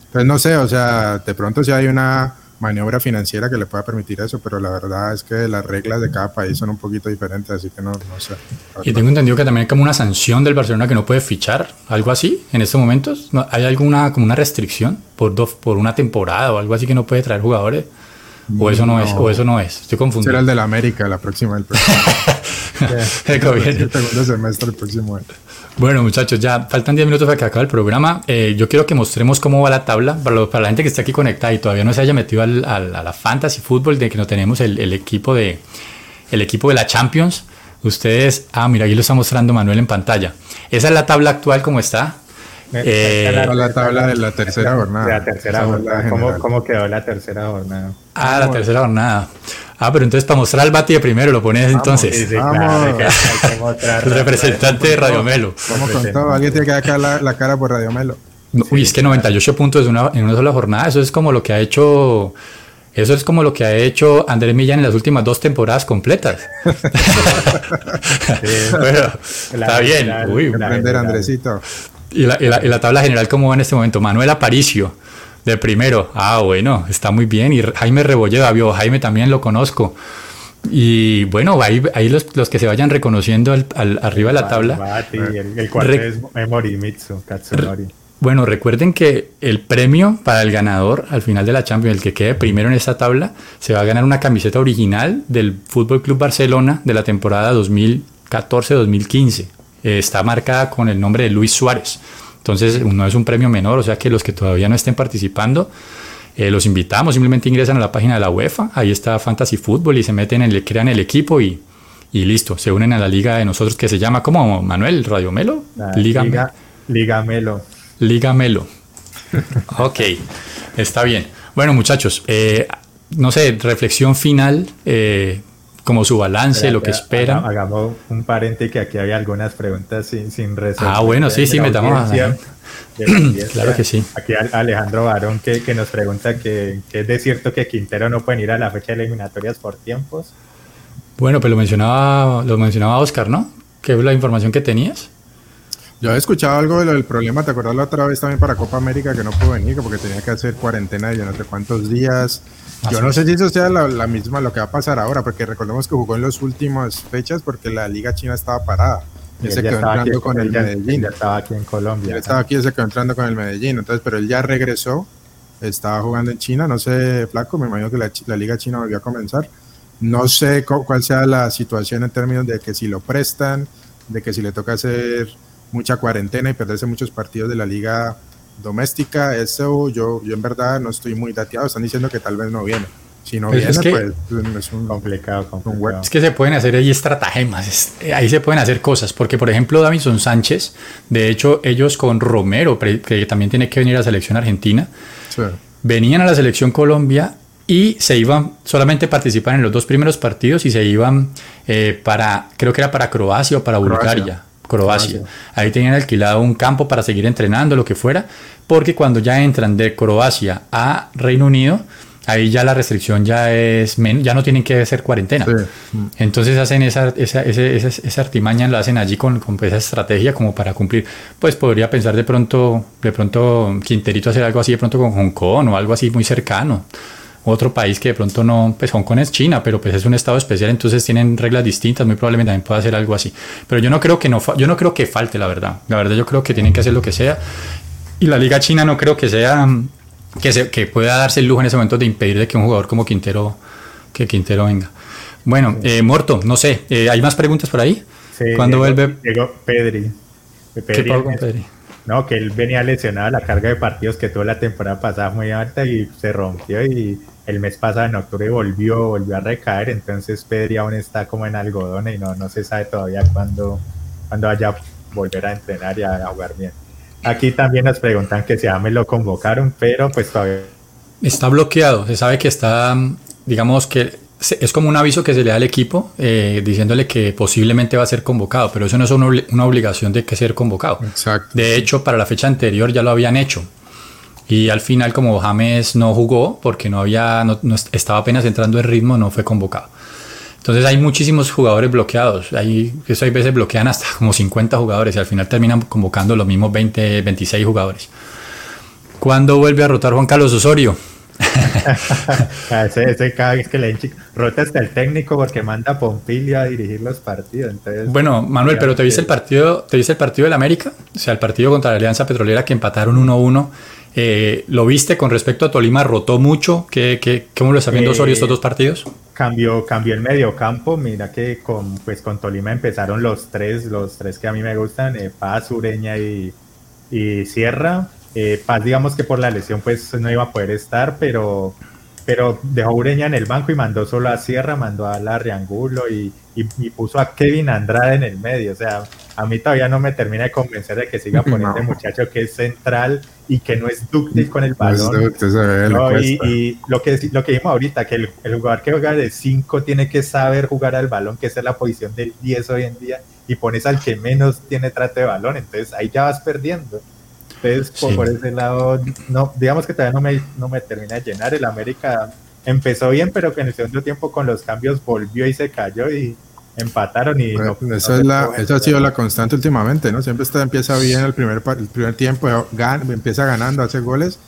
Entonces, no sé, o sea, de pronto si hay una maniobra financiera que le pueda permitir eso, pero la verdad es que las reglas de cada país son un poquito diferentes, así que no, no sé. Y tengo entendido que también hay como una sanción del Barcelona que no puede fichar, algo así, en estos momentos. ¿Hay alguna como una restricción por, dos, por una temporada o algo así que no puede traer jugadores? O eso no, es, o eso no es. Estoy confundido. Será el de la América, la próxima, el próximo. el el segundo semestre, el próximo. Bueno, muchachos, ya faltan 10 minutos para que acabe el programa. Eh, yo quiero que mostremos cómo va la tabla para, lo- para la gente que está aquí conectada y todavía no se haya metido al, al- a la fantasy fútbol de que no tenemos el, el equipo de el equipo de la Champions. Ustedes, ah, mira, aquí lo está mostrando Manuel en pantalla. Esa es la tabla actual como está. Eh, es la tabla de la tercera jornada. La tercera jornada. ¿Cómo. ¿Cómo quedó la tercera jornada? ah, la tercera jornada. Ah, pero entonces para mostrar al Bati de primero lo pones entonces. Sí, sí, Vamos. claro, hay que, hay que mostrar. El representante de Radio Melo. Vamos con todo. Alguien tiene que sacar la, la cara por Radio Melo. No, Uy, es que 98 puntos en una, en una sola jornada, eso es como lo que ha hecho. Eso es como lo que ha hecho Andrés Millán en las últimas dos temporadas completas. bueno, está bien. Uy, Aprender. Andresito. y, la, y la- y la tabla general, ¿cómo va en este momento? Manuel Aparicio, de primero. Ah, bueno, está muy bien. Y Jaime Rebolledo, vio, Jaime también lo conozco. Y bueno, ahí, ahí los, los que se vayan reconociendo al, al- arriba de la tabla. Bati, el, el cuarto es Memorimitsu, Katsunori. Bueno, recuerden que el premio para el ganador al final de la Champions, el que quede primero en esta tabla, se va a ganar una camiseta original del Fútbol Club Barcelona de la temporada 2014-2015. Eh, está marcada con el nombre de Luis Suárez. Entonces, no es un premio menor, o sea que los que todavía no estén participando, eh, los invitamos, simplemente ingresan a la página de la UEFA, ahí está Fantasy Fútbol y se meten, en el, crean el equipo y, y listo, se unen a la liga de nosotros que se llama, ¿cómo, Manuel? ¿Radio Melo? Liga, Liga, Liga Melo. Liga Melo. Ok, está bien. Bueno, muchachos, eh, no sé, reflexión final, eh, como su balance, lo que Haga- esperan. Hagamos un paréntesis que aquí hay algunas preguntas sin, sin resolver. Ah, bueno, sí, sí, metamos a-. Claro que sí. Aquí al- Alejandro Barón que, que nos pregunta que, que es de cierto que Quintero no pueden ir a la fecha de eliminatorias por tiempos. Bueno, pues lo mencionaba, lo mencionaba Oscar, ¿no? ¿Qué es la información que tenías? Yo he escuchado algo de lo del problema, ¿te acuerdas la otra vez también para Copa América que no pudo venir que porque tenía que hacer cuarentena de yo no sé cuántos días? Yo no sé si eso sea la, la misma lo que va a pasar ahora, porque recordemos que jugó en las últimas fechas porque la Liga China estaba parada. Y él Él se ya quedó estaba aquí- con el él ya- Medellín. él ya estaba aquí en Él Colombia. estaba aquí y se quedó entrando con el Medellín. Entonces, pero él ya regresó, estaba jugando en China, no sé, flaco, me imagino que la, la Liga China volvió a comenzar. No sé cu- cuál sea la situación en términos de que si lo prestan, de que si le toca hacer mucha cuarentena y perderse muchos partidos de la liga doméstica, eso yo, yo en verdad no estoy muy dateado, están diciendo que tal vez no viene. Si no Pues viene, es que- pues es un... complicado, complicado. Es que se pueden hacer ahí estratagemas, es- eh, ahí se pueden hacer cosas, porque por ejemplo Davinson Sánchez, de hecho ellos con Romero, que también tiene que venir a la selección argentina, sí. venían a la selección Colombia y se iban solamente a participar en los dos primeros partidos y se iban eh, para, creo que era para Croacia o para. Bulgaria. Croacia. Croacia. Ahí tenían alquilado un campo para seguir entrenando, lo que fuera, porque cuando ya entran de Croacia a Reino Unido, ahí ya la restricción ya es ya no tienen que hacer cuarentena. Sí. Entonces hacen esa, esa, ese- esa, esa artimaña, la hacen allí con, con esa estrategia como para cumplir. Pues podría pensar de pronto, de pronto Quinterito hacer algo así de pronto con Hong Kong o algo así muy cercano. Otro país que de pronto no, pues Hong Kong es China, pero pues es un estado especial, entonces tienen reglas distintas, muy probablemente también pueda hacer algo así. Pero yo no creo que no, yo no creo que falte, la verdad. La verdad yo creo que tienen que hacer lo que sea. Y la Liga China no creo que sea que, se, que pueda darse el lujo en ese momento de impedir de que un jugador como Quintero que Quintero venga. Bueno, eh, Morto, no sé, eh, ¿hay más preguntas por ahí? Sí, ¿Cuándo llegó- vuelve? Llegó Pedri. ¿Qué Pedri pasó con es- Pedri? No, que él venía lesionado, la carga de partidos que tuvo la temporada pasada muy alta y se rompió y el mes pasado en octubre volvió, volvió a recaer, entonces Pedri aún está como en algodón y no, no se sabe todavía cuándo, cuándo vaya a volver a entrenar y a, a jugar bien. Aquí también nos preguntan que si a me lo convocaron, pero pues todavía Está bloqueado, se sabe que está, digamos que es como un aviso que se le da al equipo eh, diciéndole que posiblemente va a ser convocado, pero eso no es una obligación de que ser convocado. Exacto. De hecho, para la fecha anterior ya lo habían hecho. Y al final, como James no jugó porque no había, no, no est- estaba apenas entrando en ritmo, no fue convocado. Entonces hay muchísimos jugadores bloqueados. Hay, eso hay veces bloquean hasta como 50 jugadores y al final terminan convocando los mismos 20, 26 jugadores. ¿Cuándo vuelve a rotar Juan Carlos Osorio? ese, ese, cada vez que le rota hasta el técnico porque manda a Pompilio a dirigir los partidos. Entonces, bueno, Manuel, pero ¿te viste el partido, te viste el partido del América? O sea, el partido contra la Alianza Petrolera que empataron 1-1. Eh, ¿Lo viste con respecto a Tolima? ¿Rotó mucho? ¿Qué, qué, ¿Cómo lo está viendo Osorio estos dos partidos? Cambió, cambió el medio campo. Mira que con, pues, con Tolima empezaron los tres, los tres que a mí me gustan, eh, Paz, Ureña y, y Sierra eh, Paz, digamos que por la lesión, pues no iba a poder estar, pero, pero dejó Ureña en el banco y mandó solo a Sierra, mandó a Larriangulo y, y, puso a Kevin Andrade en el medio. O sea, a mí todavía no me termina de convencer de que siga poniendo no. muchacho que es central y que no es dúctil con el balón. No, y, y, lo que lo que dijimos ahorita, que el, el jugador que juega de 5 tiene que saber jugar al balón, que esa es la posición del 10 hoy en día, y pones al que menos tiene trato de balón, entonces ahí ya vas perdiendo. Entonces, sí. por ese lado, no, digamos que todavía no me, no me termina de llenar. El América empezó bien, pero que en el segundo tiempo con los cambios volvió y se cayó y empataron y bueno, no, esa, no es la, esa ha sido la constante últimamente, ¿no? Siempre está, empieza bien el primer, el primer tiempo, gan, empieza ganando, hace goles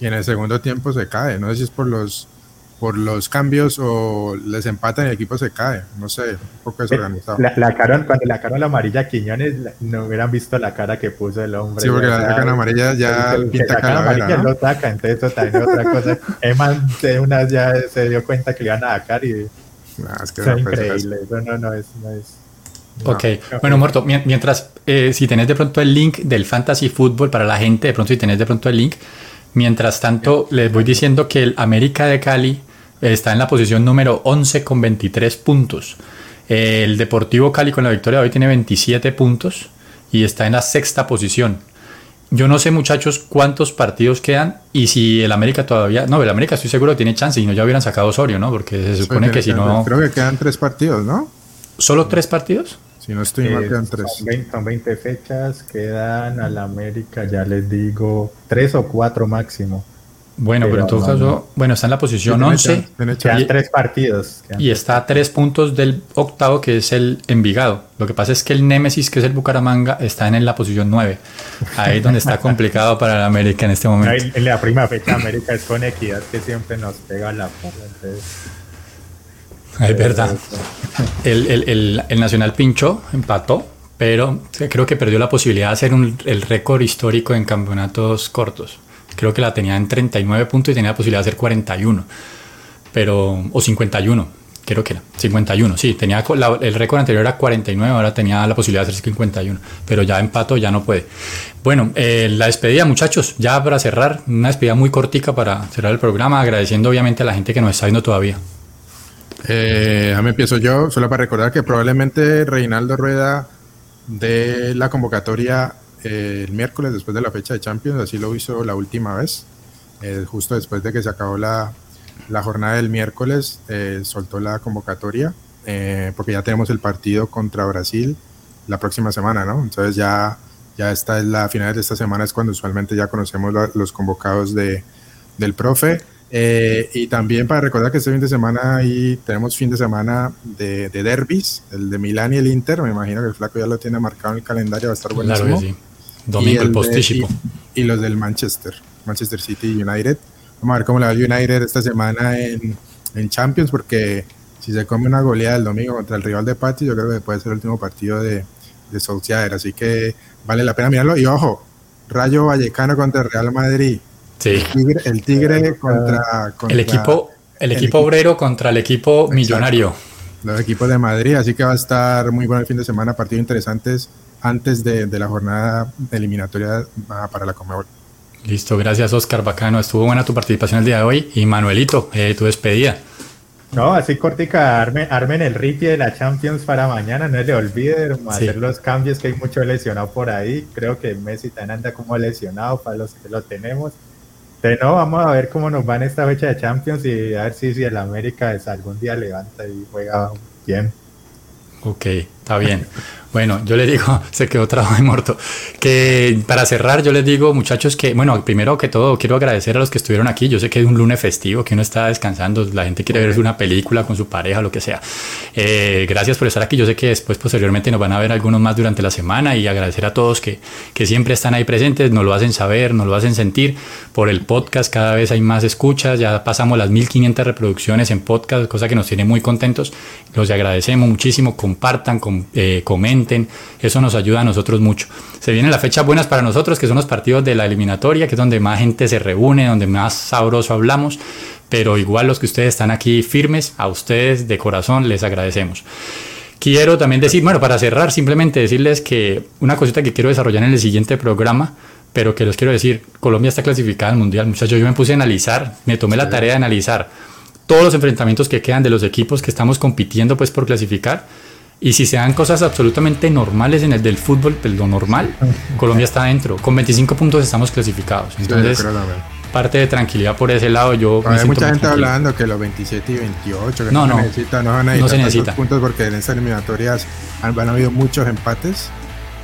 y en el segundo tiempo se cae. No sé si es por los por los cambios o les empatan y el equipo se cae. No sé, un poco desorganizado. La, la cara, cuando la cara la amarilla Quiñones, no hubieran visto la cara que puso el hombre. Sí, porque la cara amarilla ya el, pinta cara amarilla ¿no? lo ataca, entonces eso también es otra cosa. Eman de una ya se dio cuenta que le iban a sacar y nah, es que no increíble. Eso no, no es, no es Ok, no, bueno, Morto, mientras, eh, si tenés de pronto el link del Fantasy Football para la gente, de pronto si tenés de pronto el link, mientras tanto les voy diciendo que el América de Cali está en la posición número 11 con 23 puntos. El Deportivo Cali con la victoria de hoy tiene 27 puntos y está en la sexta posición. Yo no sé, muchachos, cuántos partidos quedan y si el América todavía. No, el América estoy seguro que tiene chance y no ya hubieran sacado Osorio, ¿no? Porque se supone sí, que si no. Creo que quedan tres partidos, ¿no? ¿Solo tres partidos? Si no estoy mal, quedan tres. Son 20, son 20 fechas, quedan al América, ya les digo, tres o cuatro máximo. Bueno, pero, pero en todo no, caso, no. bueno, está en la posición sí, 11. Tiene quedan y, tres partidos. Quedan y está a tres puntos del octavo, que es el Envigado. Lo que pasa es que el Némesis, que es el Bucaramanga, está en la posición 9. Ahí es donde está complicado para el América en este momento. En la primera fecha, América es con equidad que siempre nos pega la porra. Entonces... Es verdad. El, el, el, el Nacional pinchó, empató, pero creo que perdió la posibilidad de hacer un, el récord histórico en campeonatos cortos. Creo que la tenía en 39 puntos y tenía la posibilidad de hacer 41. Pero, o 51, creo que era. 51, sí. Tenía el récord anterior era 49, ahora tenía la posibilidad de hacer 51. Pero ya empato, ya no puede. Bueno, eh, la despedida, muchachos, ya para cerrar, una despedida muy cortica para cerrar el programa, agradeciendo obviamente a la gente que nos está viendo todavía. Eh, me empiezo yo, solo para recordar que probablemente Reinaldo Rueda de la convocatoria eh, el miércoles después de la fecha de Champions, así lo hizo la última vez, eh, justo después de que se acabó la, la jornada del miércoles, eh, soltó la convocatoria, eh, porque ya tenemos el partido contra Brasil la próxima semana, ¿no? Entonces ya, ya está en la final de esta semana es cuando usualmente ya conocemos la, los convocados de, del profe. Eh, y también para recordar que este fin de semana ahí tenemos fin de semana de, de derbis, el de Milán y el Inter. Me imagino que el Flaco ya lo tiene marcado en el calendario, va a estar buenísimo. Claro sí. Domingo el, el. Y, y, los del Manchester, Manchester City United. Vamos a ver cómo le va el United esta semana en, en, Champions, porque si se come una goleada el domingo contra el rival de Pati, yo creo que puede ser el último partido de, de Solskjaer. Así que vale la pena mirarlo. Y ojo, Rayo Vallecano contra el Real Madrid. Sí. El Tigre, el tigre contra, contra, el equipo, el equipo el equipo obrero contra el equipo exacto, millonario. Los equipos de Madrid, así que va a estar muy bueno el fin de semana, partidos interesantes antes de, de la jornada eliminatoria para la Comebol. Listo, gracias Oscar, bacano, estuvo buena tu participación el día de hoy y Manuelito, eh, tu despedida. No, así cortica, armen, armen el ripi de la Champions para mañana, no le olviden sí. hacer los cambios que hay mucho lesionado por ahí, creo que Messi también anda como lesionado para los que lo tenemos. De no, vamos a ver cómo nos va en esta fecha de Champions y a ver si, si el América es algún día levanta y juega bien. Ok, Está bien. Bueno, yo les digo, se quedó trabajo de muerto. Que para cerrar, yo les digo, muchachos, que, bueno, primero que todo, quiero agradecer a los que estuvieron aquí. Yo sé que es un lunes festivo, que uno está descansando, la gente quiere ver una película con su pareja, lo que sea. Eh, gracias por estar aquí. Yo sé que después, posteriormente, nos van a ver algunos más durante la semana y agradecer a todos que, que siempre están ahí presentes, nos lo hacen saber, nos lo hacen sentir. Por el podcast, cada vez hay más escuchas, ya pasamos las 1500 reproducciones en podcast, cosa que nos tiene muy contentos. Los agradecemos muchísimo. Compartan, com, eh, comenten. Eso nos ayuda a nosotros mucho. Se vienen las fechas buenas para nosotros, que son los partidos de la eliminatoria, que es donde más gente se reúne, donde más sabroso hablamos, pero igual los que ustedes están aquí firmes, a ustedes de corazón les agradecemos. Quiero también decir, bueno, para cerrar, simplemente decirles que una cosita que quiero desarrollar en el siguiente programa, pero que les quiero decir, Colombia está clasificada al Mundial, muchachos, yo me puse a analizar, me tomé la tarea de analizar todos los enfrentamientos que quedan de los equipos que estamos compitiendo pues por clasificar y si se dan cosas absolutamente normales en el del fútbol, pues lo normal, Colombia está dentro. Con 25 puntos estamos clasificados. Entonces, parte de tranquilidad por ese lado. Yo hay mucha gente hablando que los 27 y 28 que no, no, necesita, no van a necesitar puntos porque en estas eliminatorias han, han, habido muchos empates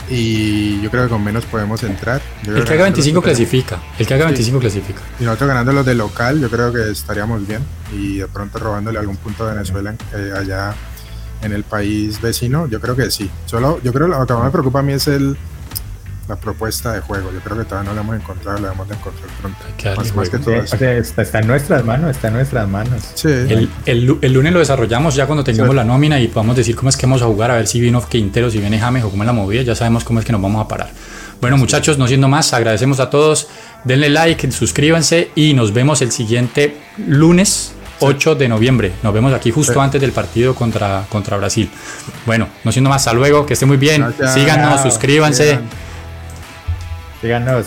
y yo creo que con menos podemos entrar. el que haga 25 clasifica. El que haga 25 clasifica. Y nosotros ganando los de local, yo creo que estaríamos bien y de pronto robándole algún punto a Venezuela eh, allá en el país vecino, yo creo que sí. Solo, yo creo que lo que más me preocupa a mí es el la propuesta de juego. Yo creo que todavía no la hemos encontrado, la hemos de encontrar pronto. Más, que todo está, en nuestras manos, está en nuestras manos. Sí. El, el, lunes lo desarrollamos ya cuando tengamos la nómina y podamos decir cómo es que vamos a jugar, a ver si vino Quintero, si viene James o cómo es la movida, ya sabemos cómo es que nos vamos a parar. Bueno, muchachos, no siendo más, agradecemos a todos. Denle like, suscríbanse y nos vemos el siguiente lunes 8 de noviembre. Nos vemos aquí justo antes del partido contra, contra Brasil. Bueno, no siendo más, hasta luego, que esté muy bien. Síganos, suscríbanse. Síganos.